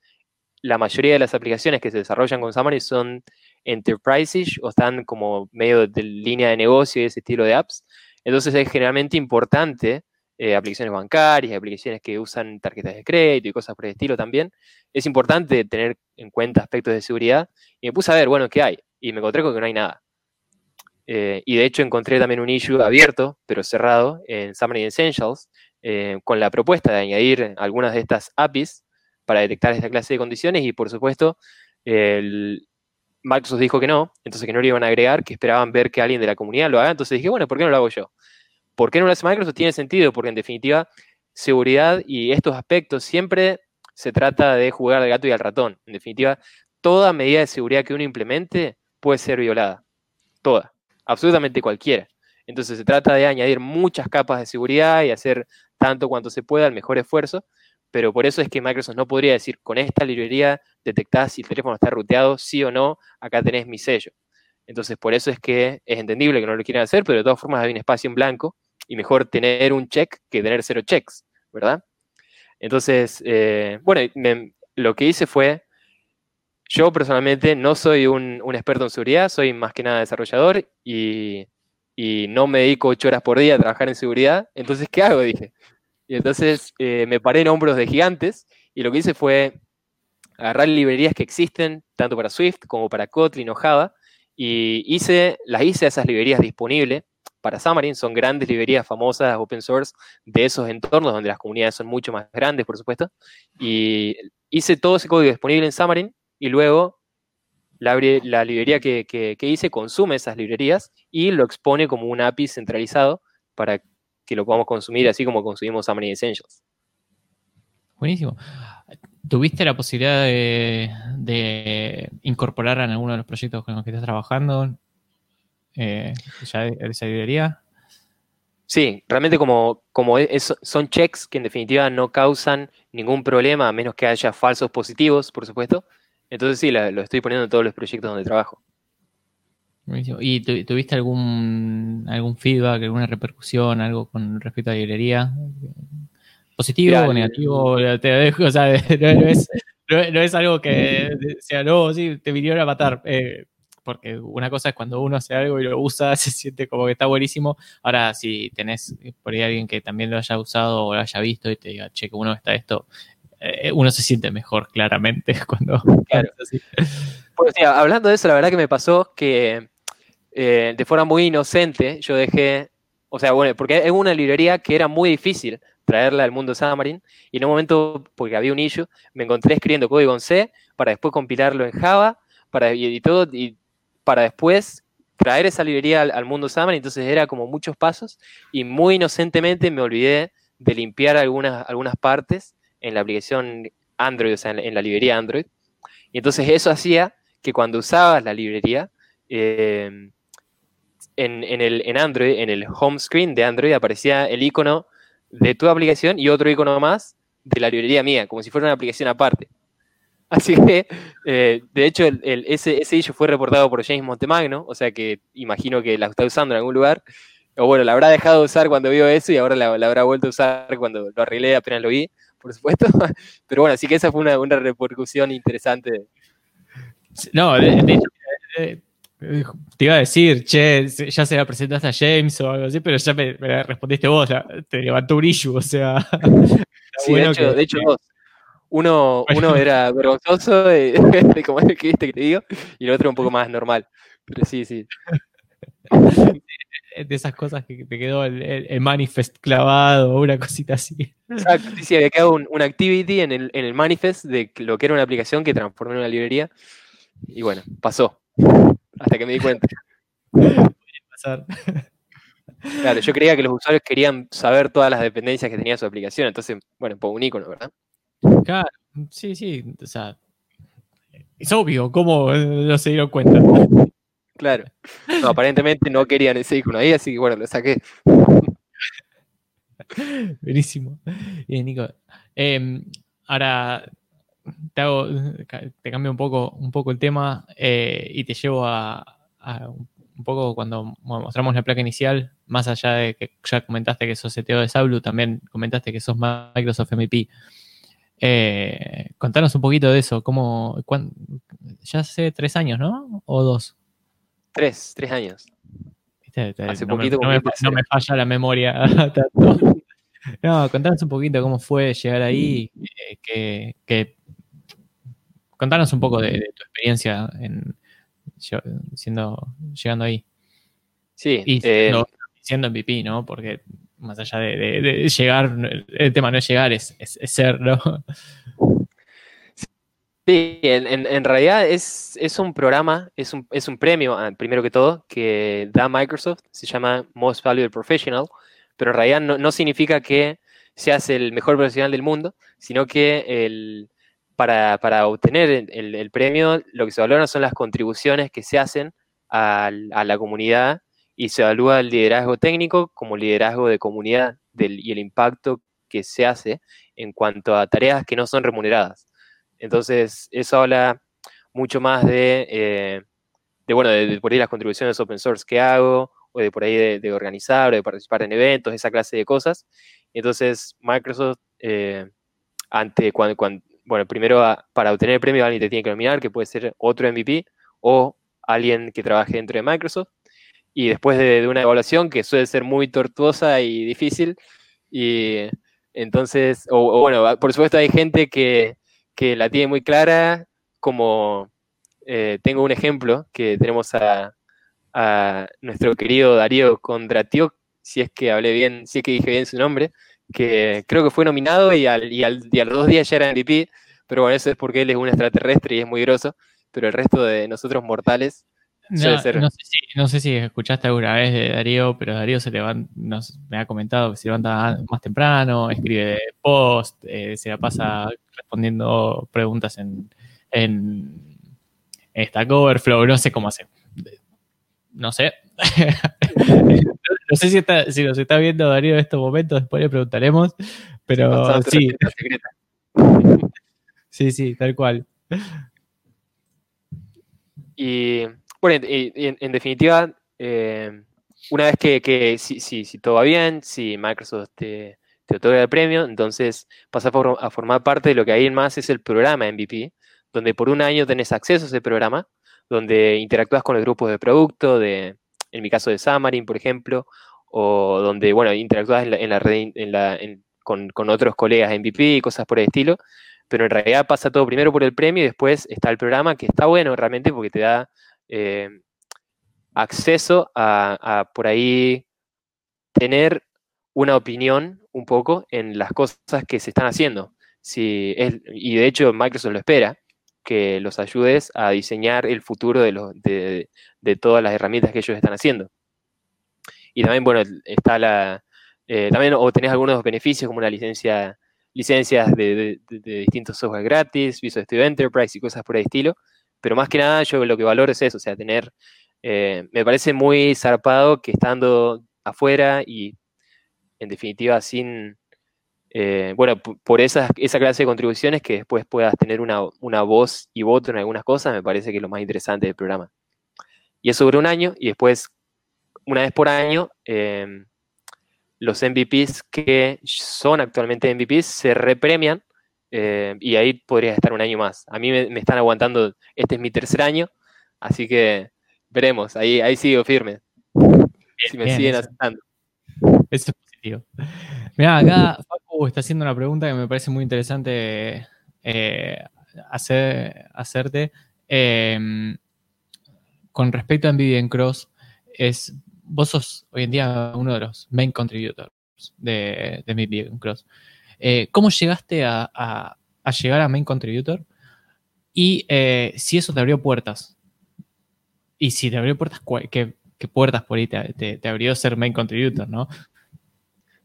la mayoría de las aplicaciones que se desarrollan con Xamarin son enterprise o están como medio de línea de negocio y ese estilo de apps. Entonces es generalmente importante, eh, aplicaciones bancarias, aplicaciones que usan tarjetas de crédito y cosas por el estilo también, es importante tener en cuenta aspectos de seguridad. Y me puse a ver, bueno, ¿qué hay? Y me encontré con que no hay nada. Eh, y de hecho encontré también un issue abierto, pero cerrado, en Xamarin Essentials, eh, con la propuesta de añadir algunas de estas APIs para detectar esta clase de condiciones y por supuesto el Microsoft dijo que no, entonces que no lo iban a agregar, que esperaban ver que alguien de la comunidad lo haga, entonces dije, bueno, ¿por qué no lo hago yo? ¿Por qué no lo hace Microsoft? Tiene sentido, porque en definitiva seguridad y estos aspectos siempre se trata de jugar al gato y al ratón. En definitiva, toda medida de seguridad que uno implemente puede ser violada. Toda. Absolutamente cualquiera. Entonces se trata de añadir muchas capas de seguridad y hacer tanto cuanto se pueda el mejor esfuerzo, pero por eso es que Microsoft no podría decir con esta librería detectás si el teléfono está ruteado, sí o no, acá tenés mi sello. Entonces por eso es que es entendible que no lo quieran hacer, pero de todas formas hay un espacio en blanco y mejor tener un check que tener cero checks, ¿verdad? Entonces, eh, bueno, lo que hice fue yo personalmente no soy un, experto en seguridad, soy más que nada desarrollador y, no me dedico ocho horas por día a trabajar en seguridad. Entonces, ¿qué hago? Dije. Y entonces eh, me paré en hombros de gigantes y lo que hice fue agarrar librerías que existen, tanto para Swift como para Kotlin o Java, y hice, las hice a esas librerías disponibles para Xamarin. Son grandes librerías famosas, open source, de esos entornos donde las comunidades son mucho más grandes, por supuesto. Y hice todo ese código disponible en Xamarin y luego la, librería que, hice consume esas librerías y lo expone como un API centralizado para que lo podamos consumir así como consumimos Xamarin Essentials. Buenísimo. ¿Tuviste la posibilidad de, incorporar en alguno de los proyectos con los que estás trabajando eh, ya esa librería? Sí, realmente como, como son checks que en definitiva no causan ningún problema a menos que haya falsos positivos, por supuesto. Entonces sí, lo estoy poniendo en todos los proyectos donde trabajo. ¿Y tuviste algún, algún feedback, alguna repercusión, algo con respecto a la librería? ¿Positivo o negativo? Te dejo, o sea, no, es, algo que sea, no, sí, te vinieron a matar. Eh, porque una cosa es cuando uno hace algo y lo usa, se siente como que está buenísimo. Ahora, si tenés por ahí alguien que también lo haya usado o lo haya visto y te diga, che, que uno está esto, eh, uno se siente mejor, claramente, cuando... Claro. Así. Pues, hablando de eso, la verdad que me pasó que eh, de forma muy inocente yo dejé, o sea, bueno, porque es una librería que era muy difícil traerla al mundo Xamarin y en un momento, porque había un issue, me encontré escribiendo código en C para después compilarlo en Java para, y, todo, y para después traer esa librería al, mundo Xamarin, entonces era como muchos pasos y muy inocentemente me olvidé de limpiar algunas, algunas partes en la aplicación Android, o sea, en, la librería Android. Y entonces eso hacía que cuando usabas la librería, eh, en, el, en Android, en el home screen de Android, aparecía el icono de tu aplicación y otro icono más de la librería mía, como si fuera una aplicación aparte. Así que, eh, de hecho, el, ese, ese fue reportado por James Montemagno, o sea que imagino que la está usando en algún lugar. O bueno, la habrá dejado de usar cuando vio eso y ahora la, habrá vuelto a usar cuando lo arreglé, apenas lo vi, por supuesto. Pero bueno, así que esa fue una, una repercusión interesante. No, de, hecho, te iba a decir, che, ya se la presentaste a James o algo así, pero ya me, respondiste vos, te levantó un issue, o sea. sí, de hecho, de hecho uno, uno era vergonzoso, como el que viste que te digo, y el otro un poco más normal. Pero sí, sí. De esas cosas que te quedó el, manifest clavado o una cosita así. Exacto, sí, había quedado un, activity en el, en el manifest de lo que era una aplicación que transformó en una librería. Y bueno, pasó. Hasta que me di cuenta. pasar. Claro, yo creía que los usuarios querían saber todas las dependencias que tenía su aplicación, entonces, bueno, pongo un icono, ¿verdad? Claro, sí, sí, o sea, es obvio, ¿cómo no se dieron cuenta? Claro, no, aparentemente no querían ese icono ahí, así que bueno, lo saqué. Buenísimo. Bien, Nico. Em, ahora te, hago, te cambio un poco, un poco el tema eh, y te llevo a, un poco cuando mostramos la placa inicial, más allá de que ya comentaste que sos CTO de Sablu, también comentaste que sos Microsoft MVP. Eh, contanos un poquito de eso, ¿cómo, ya hace tres años, ¿no? ¿O dos? Tres, tres años. Hace no poquito. Me, no, me, falla la memoria tanto. No, contanos un poquito cómo fue llegar ahí, eh, que, contanos un poco de, tu experiencia en, siendo, llegando ahí. Sí. Y siendo, eh, MVP, ¿no? Porque más allá de, llegar, el tema no es llegar, es, ser, ¿no? Sí, en, realidad es, es, un programa, es un, es un premio, ah, primero que todo, que da Microsoft, se llama Most Valuable Professional, pero en realidad no, significa que seas el mejor profesional del mundo, sino que el, para, obtener el, premio lo que se valora son las contribuciones que se hacen a, a la comunidad y se evalúa el liderazgo técnico como liderazgo de comunidad y el impacto que se hace en cuanto a tareas que no son remuneradas. Entonces, eso habla mucho más de, eh, de bueno, de, por ahí las contribuciones open source que hago, o de por ahí de, organizar, o de participar en eventos, esa clase de cosas. Entonces, Microsoft, eh, ante bueno, primero para obtener el premio alguien te tiene que nominar, que puede ser otro MVP o alguien que trabaje dentro de Microsoft y después de, una evaluación que suele ser muy tortuosa y difícil, y entonces, o, bueno, por supuesto hay gente que, la tiene muy clara, como eh, tengo un ejemplo que tenemos a, nuestro querido Darío Kondratiuk, si es que hablé bien, si es que dije bien su nombre, que creo que fue nominado y al, y al, y a los dos días ya era MVP, pero bueno, eso es porque él es un extraterrestre y es muy groso. pero el resto de nosotros mortales no, sé si, escuchaste alguna vez de Darío, pero Darío se levanta, me ha comentado que se levanta más temprano, escribe post, eh, se la pasa respondiendo preguntas en, en Stack Overflow, no sé cómo hace. No sé. no sé si, está, si nos está viendo Darío en estos momentos, después le preguntaremos, pero sí. Sí, sí, tal cual. Y bueno, en, definitiva, eh, una vez que, si, todo va bien, si Microsoft te, otorga el premio, entonces pasas a, formar parte de lo que hay en más es el programa MVP, donde por un año tenés acceso a ese programa, donde interactúas con los grupos de producto, de, en mi caso de Xamarin, por ejemplo, o donde, bueno, interactúas en la, red con, con, otros colegas MVP y cosas por el estilo, pero en realidad pasa todo primero por el premio y después está el programa que está bueno realmente porque te da eh, acceso a, por ahí tener una opinión un poco en las cosas que se están haciendo. Si y de hecho Microsoft lo espera, que los ayudes a diseñar el futuro de, de, todas las herramientas que ellos están haciendo. Y también, bueno, está la... Eh, también o algunos beneficios como una licencia licencias de, distintos software gratis, Visual Studio Enterprise y cosas por el estilo. Pero más que nada, yo lo que valoro es eso, o sea, tener. Eh, me parece muy zarpado que estando afuera y en definitiva sin. Eh, bueno, por esa, esa clase de contribuciones que después puedas tener una, voz y voto en algunas cosas, me parece que es lo más interesante del programa. Y eso dura un año y después, una vez por año, eh, los MVPs que son actualmente MVPs se repremian eh, y ahí podría estar un año más. A mí me, están aguantando, este es mi tercer año, así que veremos, ahí, ahí sigo firme. si me siguen aceptando. Eso es positivo. Mira, acá Facu está haciendo una pregunta que me parece muy interesante eh, hacer, hacerte. Em, con respecto a Nvidia Cross, es vos sos hoy en día uno de los main contributors de, de Cross. Eh, ¿Cómo llegaste a, llegar a main contributor? Y eh, si eso te abrió puertas. Y si te abrió puertas, ¿qué, puertas por ahí te, abrió ser main contributor, no?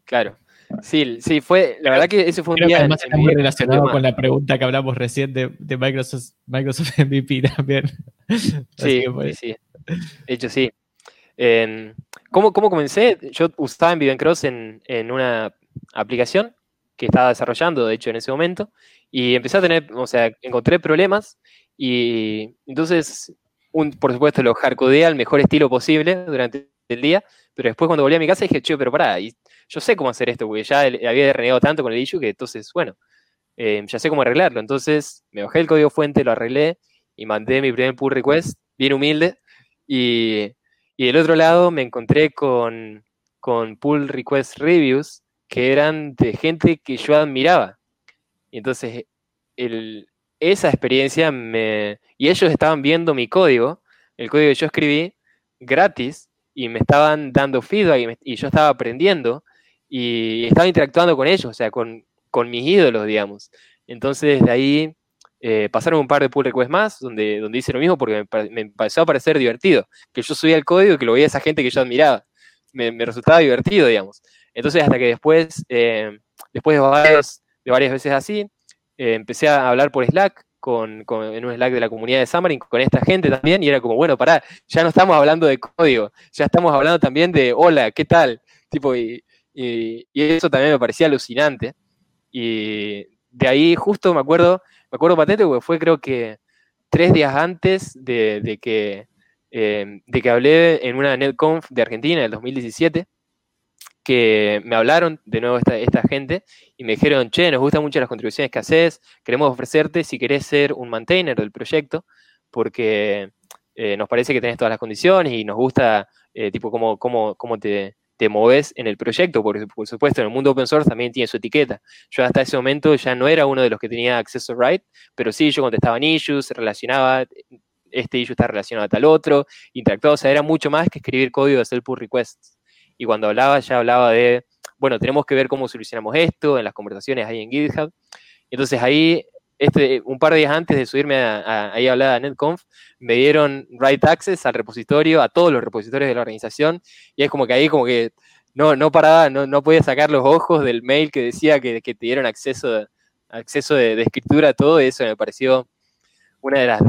Claro. Sí, sí, fue, la verdad que ese fue un día. además está muy relacionado con la pregunta que hablamos recién de, Microsoft, Microsoft MVP también. Sí, sí, de hecho sí. ¿cómo, ¿cómo, comencé? Yo usaba en Cross en, en una aplicación que estaba desarrollando, de hecho, en ese momento, y empecé a tener, o sea, encontré problemas y entonces, un, por supuesto, lo hardcodeé al mejor estilo posible durante el día, pero después cuando volví a mi casa dije, che, pero pará, y yo sé cómo hacer esto, porque ya había renegado tanto con el issue que entonces, bueno, eh, ya sé cómo arreglarlo. Entonces me bajé el código fuente, lo arreglé y mandé mi primer pull request, bien humilde, y y del otro lado me encontré con, con pull request reviews que eran de gente que yo admiraba. Y entonces esa experiencia me... Y ellos estaban viendo mi código, el código que yo escribí, gratis, y me estaban dando feedback y, yo estaba aprendiendo y estaba interactuando con ellos, o sea, con, con mis ídolos, digamos. Entonces de ahí eh, pasaron un par de pull requests más donde, donde hice lo mismo porque me, empezó a parecer divertido. Que yo subía el código y que lo veía esa gente que yo admiraba. Me, resultaba divertido, digamos. Entonces, hasta que después, eh, después de, varias, de varias veces así, eh, empecé a hablar por Slack, con, en un Slack de la comunidad de Xamarin, con esta gente también, y era como, bueno, pará, ya no estamos hablando de código, ya estamos hablando también de, hola, ¿qué tal? Tipo, y, eso también me parecía alucinante. Y de ahí justo me acuerdo, me acuerdo patente porque fue creo que tres días antes de, que, eh, de que hablé en una NetConf de Argentina en el 2017, que me hablaron de nuevo esta, gente y me dijeron, che, nos gustan mucho las contribuciones que haces, queremos ofrecerte si querés ser un maintainer del proyecto, porque eh, nos parece que tenés todas las condiciones y nos gusta, eh, tipo, cómo, cómo, cómo te, te moves en el proyecto, porque por supuesto en el mundo open source también tiene su etiqueta. Yo hasta ese momento ya no era uno de los que tenía acceso right, pero sí yo contestaba en issues, relacionaba, este issue está relacionado a tal otro, interactuaba, o sea, era mucho más que escribir código de hacer pull requests. Y cuando hablaba ya hablaba de, bueno, tenemos que ver cómo solucionamos esto, en las conversaciones ahí en GitHub. Entonces ahí este, un par de días antes de subirme a, ahí a hablar a NetConf, me dieron write access al repositorio, a todos los repositorios de la organización, y es como que ahí como que no, no paraba, no, no podía sacar los ojos del mail que decía que, te dieron acceso, acceso de, escritura a todo eso, me pareció una de las...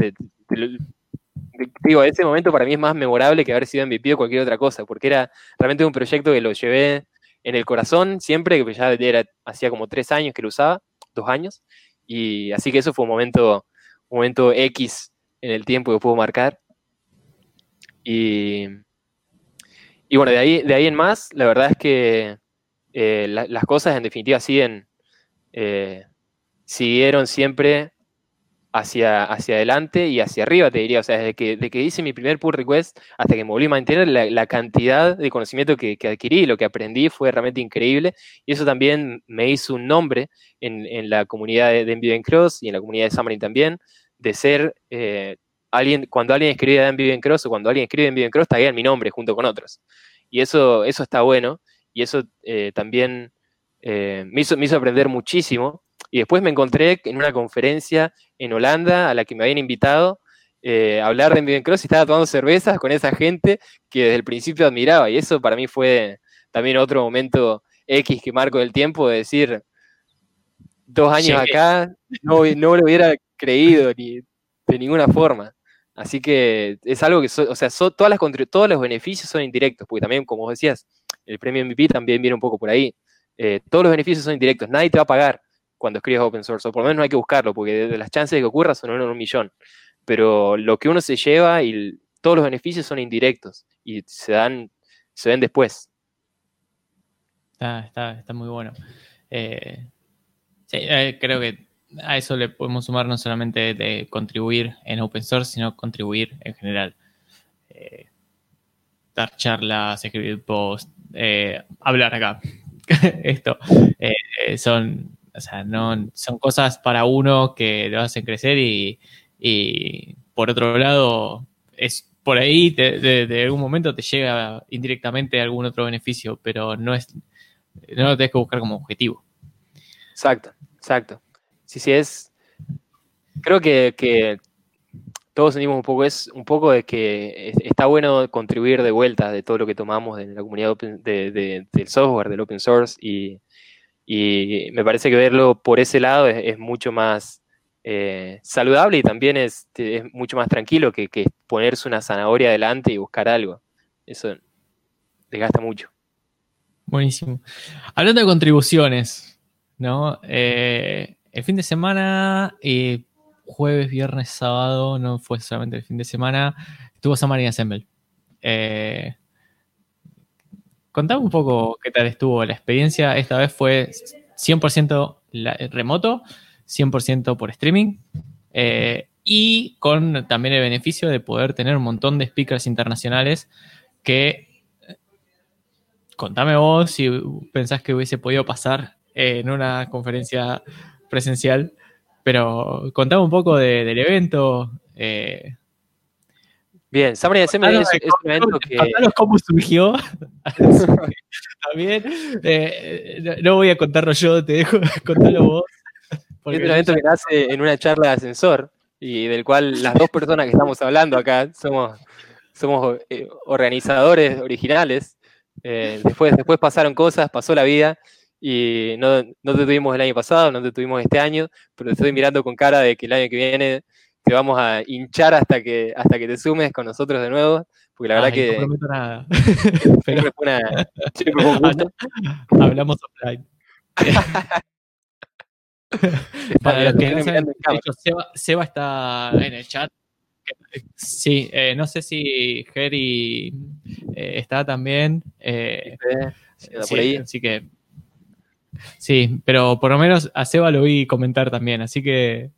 digo, ese momento para mí es más memorable que haber sido MVP o cualquier otra cosa, porque era realmente un proyecto que lo llevé en el corazón siempre, que ya era, hacía como tres años que lo usaba, dos años, y así que eso fue un momento, un momento X en el tiempo que puedo marcar. Y, y bueno, de ahí, de ahí en más, la verdad es que eh, las cosas en definitiva siguen, eh, siguieron siempre hacia, hacia adelante y hacia arriba, te diría. O sea, desde que, que hice mi primer pull request hasta que me volví a mantener, la, cantidad de conocimiento que, que, adquirí, lo que aprendí fue realmente increíble. Y eso también me hizo un nombre en, la comunidad de, de Cross y en la comunidad de Xamarin también, de ser eh, alguien, cuando alguien escribe de MVN Cross o cuando alguien escribe en MVN Cross, taguean mi nombre junto con otros. Y eso, eso está bueno. Y eso eh, también eh, me, hizo, me hizo aprender muchísimo y después me encontré en una conferencia en Holanda a la que me habían invitado eh, a hablar de Viven Cross y estaba tomando cervezas con esa gente que desde el principio admiraba. Y eso para mí fue también otro momento X que marco del tiempo de decir, dos años acá, no, no lo hubiera creído ni de ninguna forma. Así que es algo que, o sea, todas las, todos los beneficios son indirectos, porque también, como vos decías, el premio MVP también viene un poco por ahí. Eh, todos los beneficios son indirectos, nadie te va a pagar cuando escribes open source, o por lo menos no hay que buscarlo, porque las chances de que ocurra son uno en un millón. Pero lo que uno se lleva y todos los beneficios son indirectos y se dan, se ven después. Está, muy bueno. Eh, eh, creo que a eso le podemos sumar no solamente de contribuir en open source, sino contribuir en general. Eh, dar charlas, escribir posts, hablar acá. Esto son o sea, no, son cosas para uno que lo hacen crecer y, por otro lado, es por ahí de, algún momento te llega indirectamente algún otro beneficio, pero no es no lo tienes que buscar como objetivo. Exacto, exacto. Sí, sí, es. Creo que, todos sentimos un poco, es un poco de que está bueno contribuir de vuelta de todo lo que tomamos en la comunidad del software, del open source y, y me parece que verlo por ese lado es, mucho más eh, saludable y también es, mucho más tranquilo que, ponerse una zanahoria adelante y buscar algo. Eso desgasta mucho. Buenísimo. Hablando de contribuciones, ¿no? Eh, el fin de semana, eh, jueves, viernes, sábado, no fue solamente el fin de semana, estuvo Samarin Assemble. Eh, contame un poco qué tal estuvo la experiencia. Esta vez fue 100% remoto, 100% por streaming eh, y con también el beneficio de poder tener un montón de speakers internacionales que, contame vos si pensás que hubiese podido pasar en una conferencia presencial, pero contame un poco del evento. Eh, Bien, Samurai es, un evento que. cómo surgió. También. Eh, no voy a contarlo yo, te dejo contarlo vos. Es un evento que nace en una charla de ascensor y del cual las dos personas que estamos hablando acá somos, somos eh, organizadores originales. Eh, después, después pasaron cosas, pasó la vida y no, no te tuvimos el año pasado, no te tuvimos este año, pero te estoy mirando con cara de que el año que viene te vamos a hinchar hasta que, hasta que te sumes con nosotros de nuevo, porque la verdad que... No prometo nada. Pero fue una, Hablamos offline. Para los que no saben, Seba, está en el chat. Sí, eh, no sé si Jerry eh, está también. Eh, sí, por ahí. Así que. Sí, pero por lo menos a Seba lo vi comentar también, así que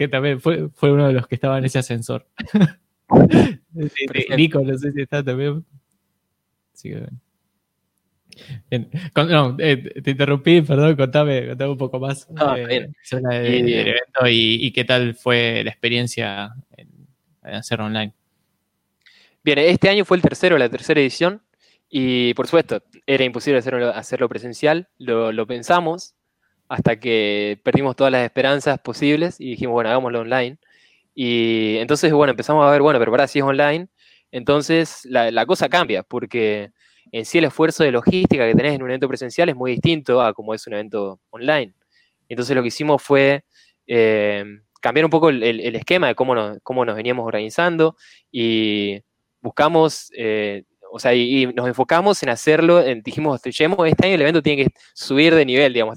que también fue, fue uno de los que estaba en ese ascensor. Nico, no sé si está también. Sí, no, eh, te interrumpí, perdón, contame, contame un poco más eh, sobre el, evento y, qué tal fue la experiencia en, hacerlo online. Bien, este año fue el tercero, la tercera edición, y por supuesto, era imposible hacerlo, hacerlo presencial, lo, lo pensamos, hasta que perdimos todas las esperanzas posibles y dijimos, bueno, hagámoslo online. Y entonces, bueno, empezamos a ver, bueno, pero para si es online, entonces la, cosa cambia, porque en sí el esfuerzo de logística que tenés en un evento presencial es muy distinto a como es un evento online. Entonces lo que hicimos fue eh, cambiar un poco el, esquema de cómo nos, cómo nos veníamos organizando y buscamos, eh, o sea, y, nos enfocamos en hacerlo, dijimos, este año el evento tiene que subir de nivel, digamos,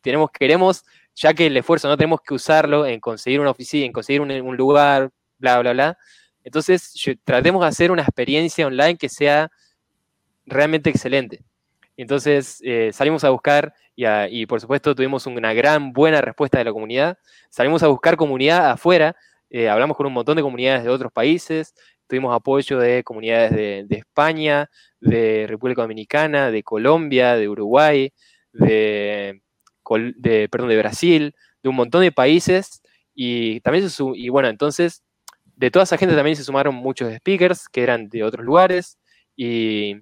tenemos, queremos, ya que el esfuerzo no tenemos que usarlo en conseguir una oficina, en conseguir un, lugar, bla, bla, bla. Entonces, tratemos de hacer una experiencia online que sea realmente excelente. Entonces, eh, salimos a buscar y, por supuesto tuvimos una gran buena respuesta de la comunidad. Salimos a buscar comunidad afuera, eh, hablamos con un montón de comunidades de otros países, tuvimos apoyo de comunidades de, España, de República Dominicana, de Colombia, de Uruguay, de, Brasil, de un montón de países y también se y bueno, entonces de toda esa gente también se sumaron muchos speakers que eran de otros lugares y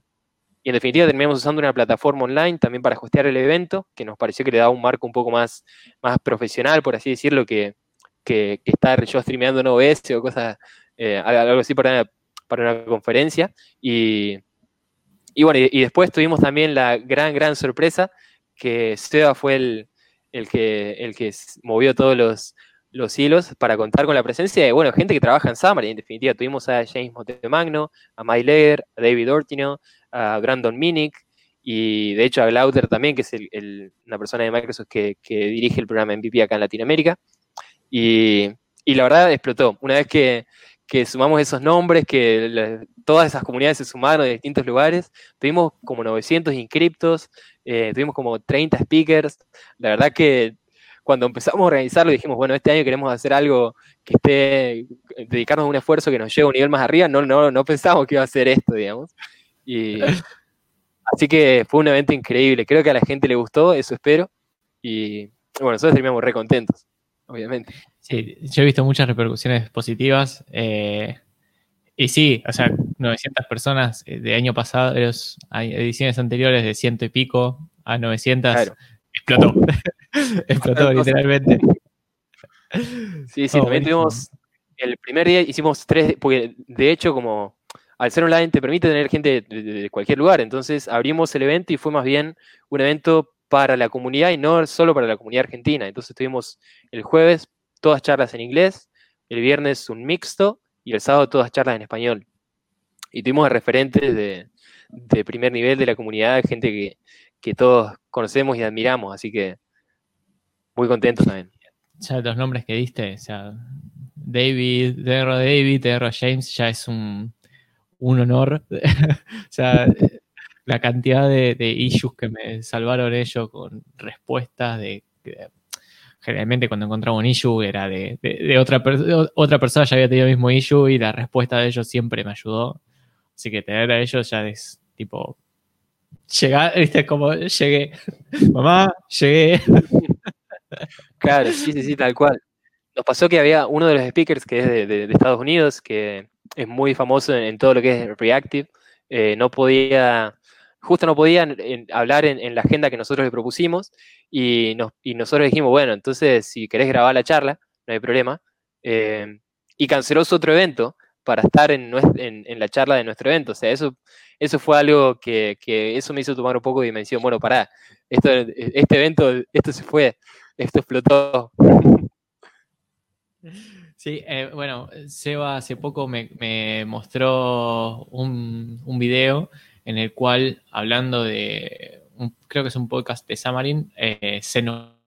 en definitiva terminamos usando una plataforma online también para hostear el evento, que nos pareció que le daba un marco un poco más, más profesional, por así decirlo, que, que, estar yo streameando en OBS o cosas, eh, algo así para una, para una conferencia. Y, y bueno, y, después tuvimos también la gran, gran sorpresa que Seba fue el, el, que, el que movió todos los, los hilos para contar con la presencia de, bueno, gente que trabaja en Xamarin, en definitiva. Tuvimos a James Montemagno, a Mike a David Ortino, a Brandon Minnick y de hecho a Glauter también, que es una persona de Microsoft que, dirige el programa MVP acá en Latinoamérica. Y, la verdad explotó. Una vez que, sumamos esos nombres, que todas esas comunidades se sumaron de distintos lugares, tuvimos como 900 inscriptos, eh, tuvimos como 30 speakers. La verdad que cuando empezamos a organizarlo dijimos, bueno, este año queremos hacer algo que esté, dedicarnos a un esfuerzo que nos lleve a un nivel más arriba, no, no, no pensamos que iba a ser esto, digamos. Y, así que fue un evento increíble. Creo que a la gente le gustó, eso espero. Y bueno, nosotros terminamos re contentos, obviamente. Sí, yo he visto muchas repercusiones positivas. Eh, y sí, o sea, 900 personas eh, de año pasado, hay ediciones anteriores de ciento y pico a 900, explotó. explotó literalmente. Sí, sí, también tuvimos el primer día hicimos tres, porque de hecho como al ser online te permite tener gente de, cualquier lugar. Entonces abrimos el evento y fue más bien un evento para la comunidad y no solo para la comunidad argentina. Entonces tuvimos el jueves todas charlas en inglés, el viernes un mixto y el sábado todas charlas en español. Y tuvimos referentes de, primer nivel de la comunidad, gente que, todos conocemos y admiramos, así que muy contentos también. Ya los nombres que diste, o sea, David, Derro David, Derro James, ya es un honor. o sea, la cantidad de, issues que me salvaron ellos con respuestas de, generalmente cuando encontraba un issue era de, otra, otra persona ya había tenido el mismo issue y la respuesta de ellos siempre me ayudó. Así que tener a ellos ya es tipo llegar, viste, como llegué. Mamá, llegué. Claro, sí, sí, sí, tal cual. Nos pasó que había uno de los speakers que es de Estados Unidos que es muy famoso en, todo lo que es Reactive. Eh, no podía, justo no podía hablar en, la agenda que nosotros le propusimos y, nosotros dijimos, bueno, entonces si querés grabar la charla, no hay problema. Eh, y canceló su otro evento para estar en, la charla de nuestro evento. O sea, eso, eso fue algo que, eso me hizo tomar un poco de dimensión. Bueno, pará, esto, este evento, esto se fue, esto explotó. Sí, eh, bueno, Seba hace poco me, mostró un, video en el cual, hablando de, creo que es un podcast de Samarin, eh, se nombraba,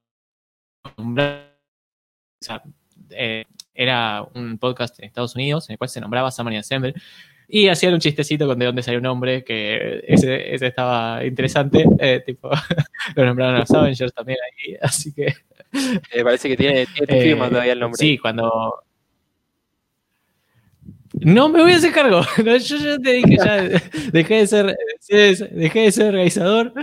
eh, era un podcast en Estados Unidos en el cual se nombraba Samarin Assemble y hacían un chistecito con de dónde salió un nombre, que ese, estaba interesante, tipo, lo nombraron a los Avengers también ahí, así que... Me parece que tiene, tiene firma todavía el nombre. Sí, cuando, no me voy a hacer cargo. yo ya te dije, ya dejé de ser, dejé de ser organizador,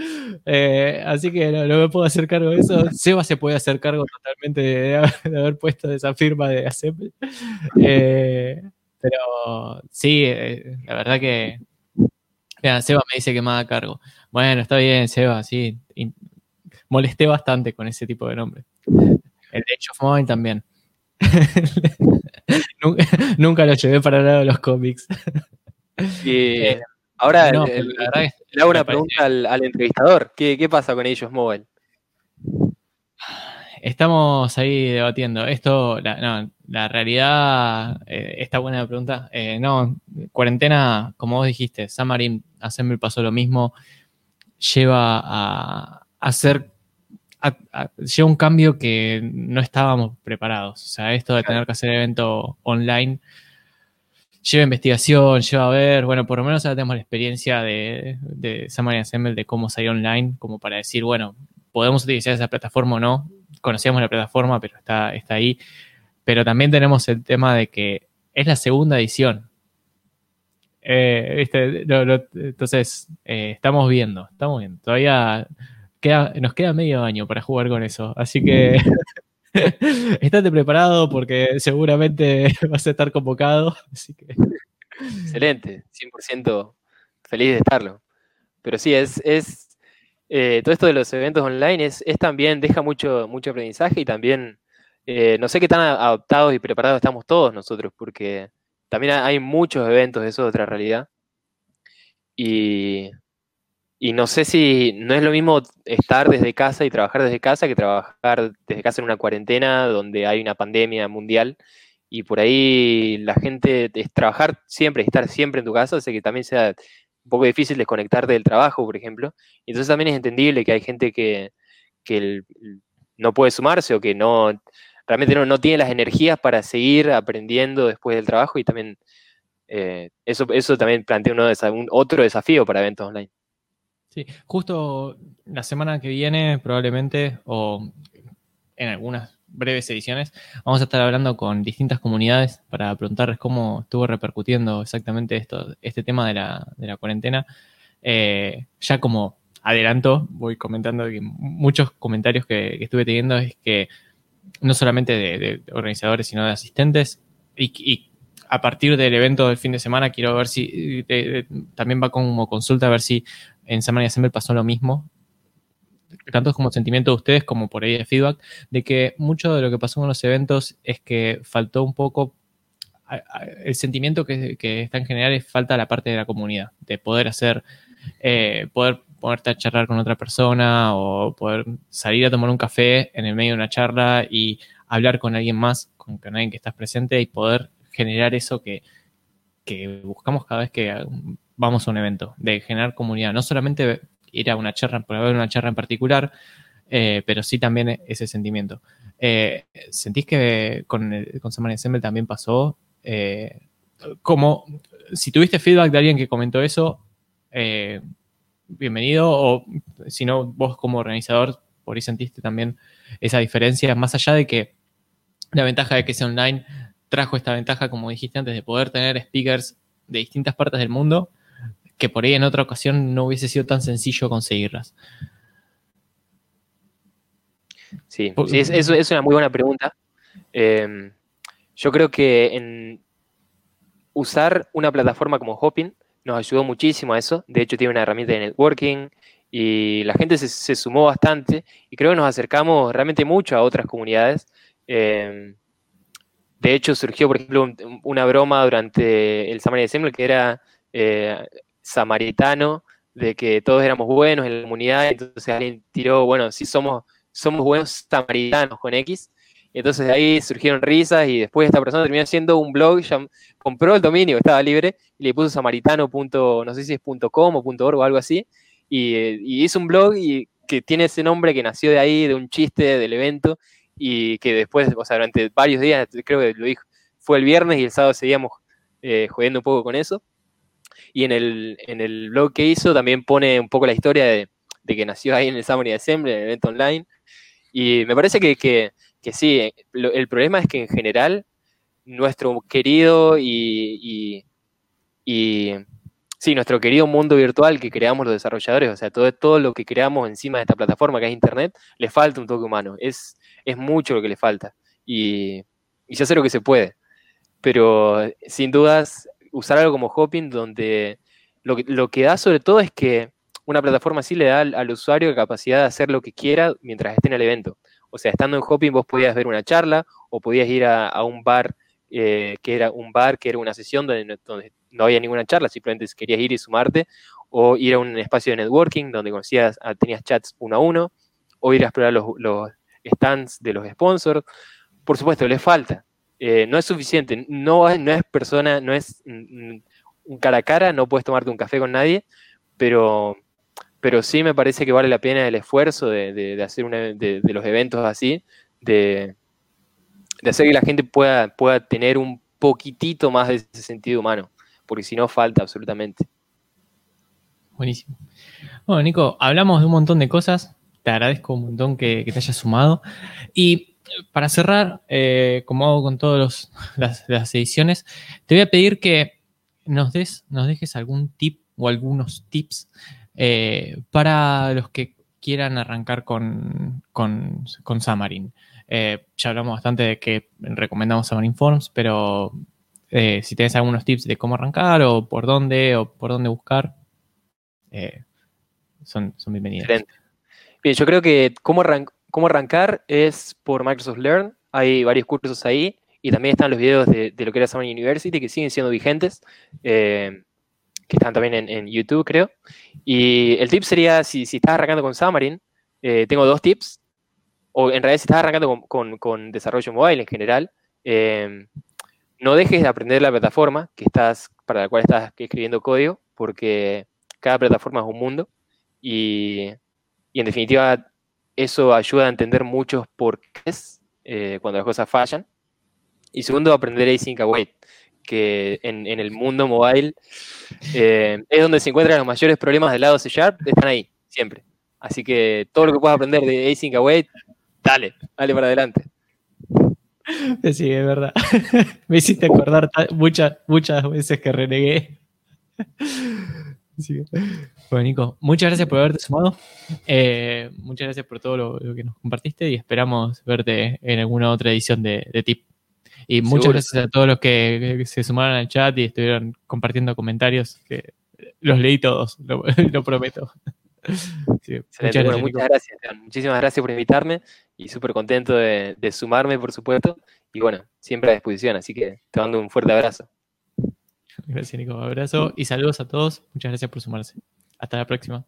eh, así que no, me puedo hacer cargo de eso. Seba se puede hacer cargo totalmente de, haber puesto esa firma de ACEP. Eh, pero sí, eh, la verdad que. Mira, Seba me dice que me haga cargo. Bueno, está bien, Seba, sí. molesté bastante con ese tipo de nombre. El Age of también. nunca, lo llevé para el lado de los cómics. Y eh, ahora le hago una pregunta al, entrevistador. ¿Qué, pasa con ellos Mobile? Estamos ahí debatiendo. Esto, la, la realidad, eh, esta buena pregunta. Eh, no, cuarentena, como vos dijiste, Samarin Assembly pasó lo mismo. Lleva a hacer lleva un cambio que no estábamos preparados. O sea, esto de tener que hacer evento online lleva investigación, lleva a ver, bueno, por lo menos ahora tenemos la experiencia de, de Samarin Assemble de cómo salir online, como para decir, bueno, podemos utilizar esa plataforma o no. Conocíamos la plataforma, pero está, está ahí. Pero también tenemos el tema de que es la segunda edición. Eh, entonces, eh, estamos viendo, estamos viendo. Todavía nos queda medio año para jugar con eso. Así que estate preparado porque seguramente vas a estar convocado. Excelente, 100% feliz de estarlo. Pero sí, es, es eh, todo esto de los eventos online es, también, deja mucho, mucho aprendizaje y también, eh, no sé qué tan adaptados y preparados estamos todos nosotros, porque también hay muchos eventos, eso es otra realidad. Y, y no sé si no es lo mismo estar desde casa y trabajar desde casa que trabajar desde casa en una cuarentena donde hay una pandemia mundial y por ahí la gente es trabajar siempre, estar siempre en tu casa, hace que también sea un poco difícil desconectarte del trabajo, por ejemplo. Entonces también es entendible que hay gente que, no puede sumarse o que no realmente no, tiene las energías para seguir aprendiendo después del trabajo y también eh, eso, eso también plantea uno, un, otro desafío para eventos online. Sí, justo la semana que viene, probablemente, o en algunas breves ediciones, vamos a estar hablando con distintas comunidades para preguntarles cómo estuvo repercutiendo exactamente esto, este tema de la, cuarentena. Eh, ya como adelanto, voy comentando que muchos comentarios que, estuve teniendo es que no solamente de, organizadores, sino de asistentes, y, a partir del evento del fin de semana quiero ver si también va como consulta a ver si en Semana Assemble pasó lo mismo, tanto como sentimiento de ustedes como por ahí de feedback, de que mucho de lo que pasó con los eventos es que faltó un poco el sentimiento que, está en general es falta la parte de la comunidad, de poder hacer, eh, poder ponerte a charlar con otra persona o poder salir a tomar un café en el medio de una charla y hablar con alguien más, con, alguien que estás presente y poder generar eso que, que buscamos cada vez que vamos a un evento, de generar comunidad. No solamente ir a una charla por haber una charla en particular, eh, pero sí también ese sentimiento. Eh, ¿Sentís que con, el, con Semana Ensemble también pasó? Eh, como, si tuviste feedback de alguien que comentó eso, bienvenido, o si no, vos como organizador, por ahí sentiste también esa diferencia, más allá de que la ventaja de que sea online trajo esta ventaja, como dijiste antes, de poder tener speakers de distintas partes del mundo, que por ahí en otra ocasión no hubiese sido tan sencillo conseguirlas. Sí, es, es, una muy buena pregunta. Em, yo creo que en usar una plataforma como Hopin nos ayudó muchísimo a eso. De hecho, tiene una herramienta de networking y la gente se, sumó bastante y creo que nos acercamos realmente mucho a otras comunidades. Em, de hecho, surgió, por ejemplo, una broma durante el Summer Assembly que era eh, samaritano de que todos éramos buenos en la comunidad, entonces alguien tiró, bueno, si somos, somos buenos samaritanos con X, y entonces de ahí surgieron risas y después esta persona terminó haciendo un blog, ya compró el dominio, estaba libre, y le puso samaritano. no sé si es .com o .org o algo así, y, hizo un blog y que tiene ese nombre que nació de ahí, de un chiste del evento, y que después, o sea, durante varios días, creo que lo dijo, fue el viernes y el sábado seguíamos eh, jodiendo un poco con eso. Y en el, en el blog que hizo también pone un poco la historia de, que nació ahí en el Summer Assembly, en el evento online. Y me parece que, que, sí, el problema es que en general nuestro querido y, y, sí, nuestro querido mundo virtual que creamos los desarrolladores, o sea, todo, todo lo que creamos encima de esta plataforma que es Internet, le falta un toque humano. Es, es mucho lo que le falta. Y, y se hace lo que se puede. Pero sin dudas usar algo como Hopping donde lo que, lo que da sobre todo es que una plataforma así le da al, usuario la capacidad de hacer lo que quiera mientras esté en el evento. O sea, estando en Hopping vos podías ver una charla o podías ir a, un bar eh, que era un bar que era una sesión donde no, donde no había ninguna charla, simplemente querías ir y sumarte, o ir a un espacio de networking donde conocías, ah, tenías chats uno a uno, o ir a explorar los, los stands de los sponsors. Por supuesto, le falta. Eh, no es suficiente. No, no es persona, no es un cara a cara, no puedes tomarte un café con nadie, pero, pero sí me parece que vale la pena el esfuerzo de, hacer de, los eventos así, de, hacer que la gente pueda, pueda tener un poquitito más de ese sentido humano, porque si no falta absolutamente. Buenísimo. Bueno, Nico, hablamos de un montón de cosas. Te agradezco un montón que, te hayas sumado. Y para cerrar, eh, como hago con todas las, ediciones, te voy a pedir que nos des, nos dejes algún tip o algunos tips eh, para los que quieran arrancar con, con, con Xamarin. Eh, ya hablamos bastante de que recomendamos Xamarin Forms, pero si tienes algunos tips de cómo arrancar o por dónde o por dónde buscar, son, son bienvenidos. Bien, yo creo que cómo, cómo arrancar es por Microsoft Learn. Hay varios cursos ahí y también están los videos de, lo que era Xamarin University que siguen siendo vigentes, eh, que están también en, YouTube, creo. Y el tip sería, si, si estás arrancando con Xamarin, eh, tengo dos tips. O en realidad, si estás arrancando con, desarrollo mobile en general, eh, no dejes de aprender la plataforma que estás, para la cual estás escribiendo código, porque cada plataforma es un mundo y, en definitiva eso ayuda a entender muchos porqués eh, cuando las cosas fallan. Y segundo, aprender async await, que en, el mundo mobile eh, es donde se encuentran los mayores problemas del lado C Sharp, están ahí, siempre. Así que todo lo que puedas aprender de async await, dale, dale para adelante. Sí, es verdad. Me hiciste acordar muchas, muchas veces que renegué. Bueno, Nico, muchas gracias por haberte sumado. Eh, muchas gracias por todo lo, que nos compartiste y esperamos verte en alguna otra edición de, TIP. Y muchas gracias a todos los que, se sumaron al chat y estuvieron compartiendo comentarios, que los leí todos, lo, prometo. muchas, gracias, muchas gracias, Muchísimas gracias por invitarme y súper contento de, de sumarme, por supuesto. Y bueno, siempre a disposición, así que te mando un fuerte abrazo. Gracias, Nico. Abrazo y saludos a todos. Muchas gracias por sumarse. Hasta la próxima.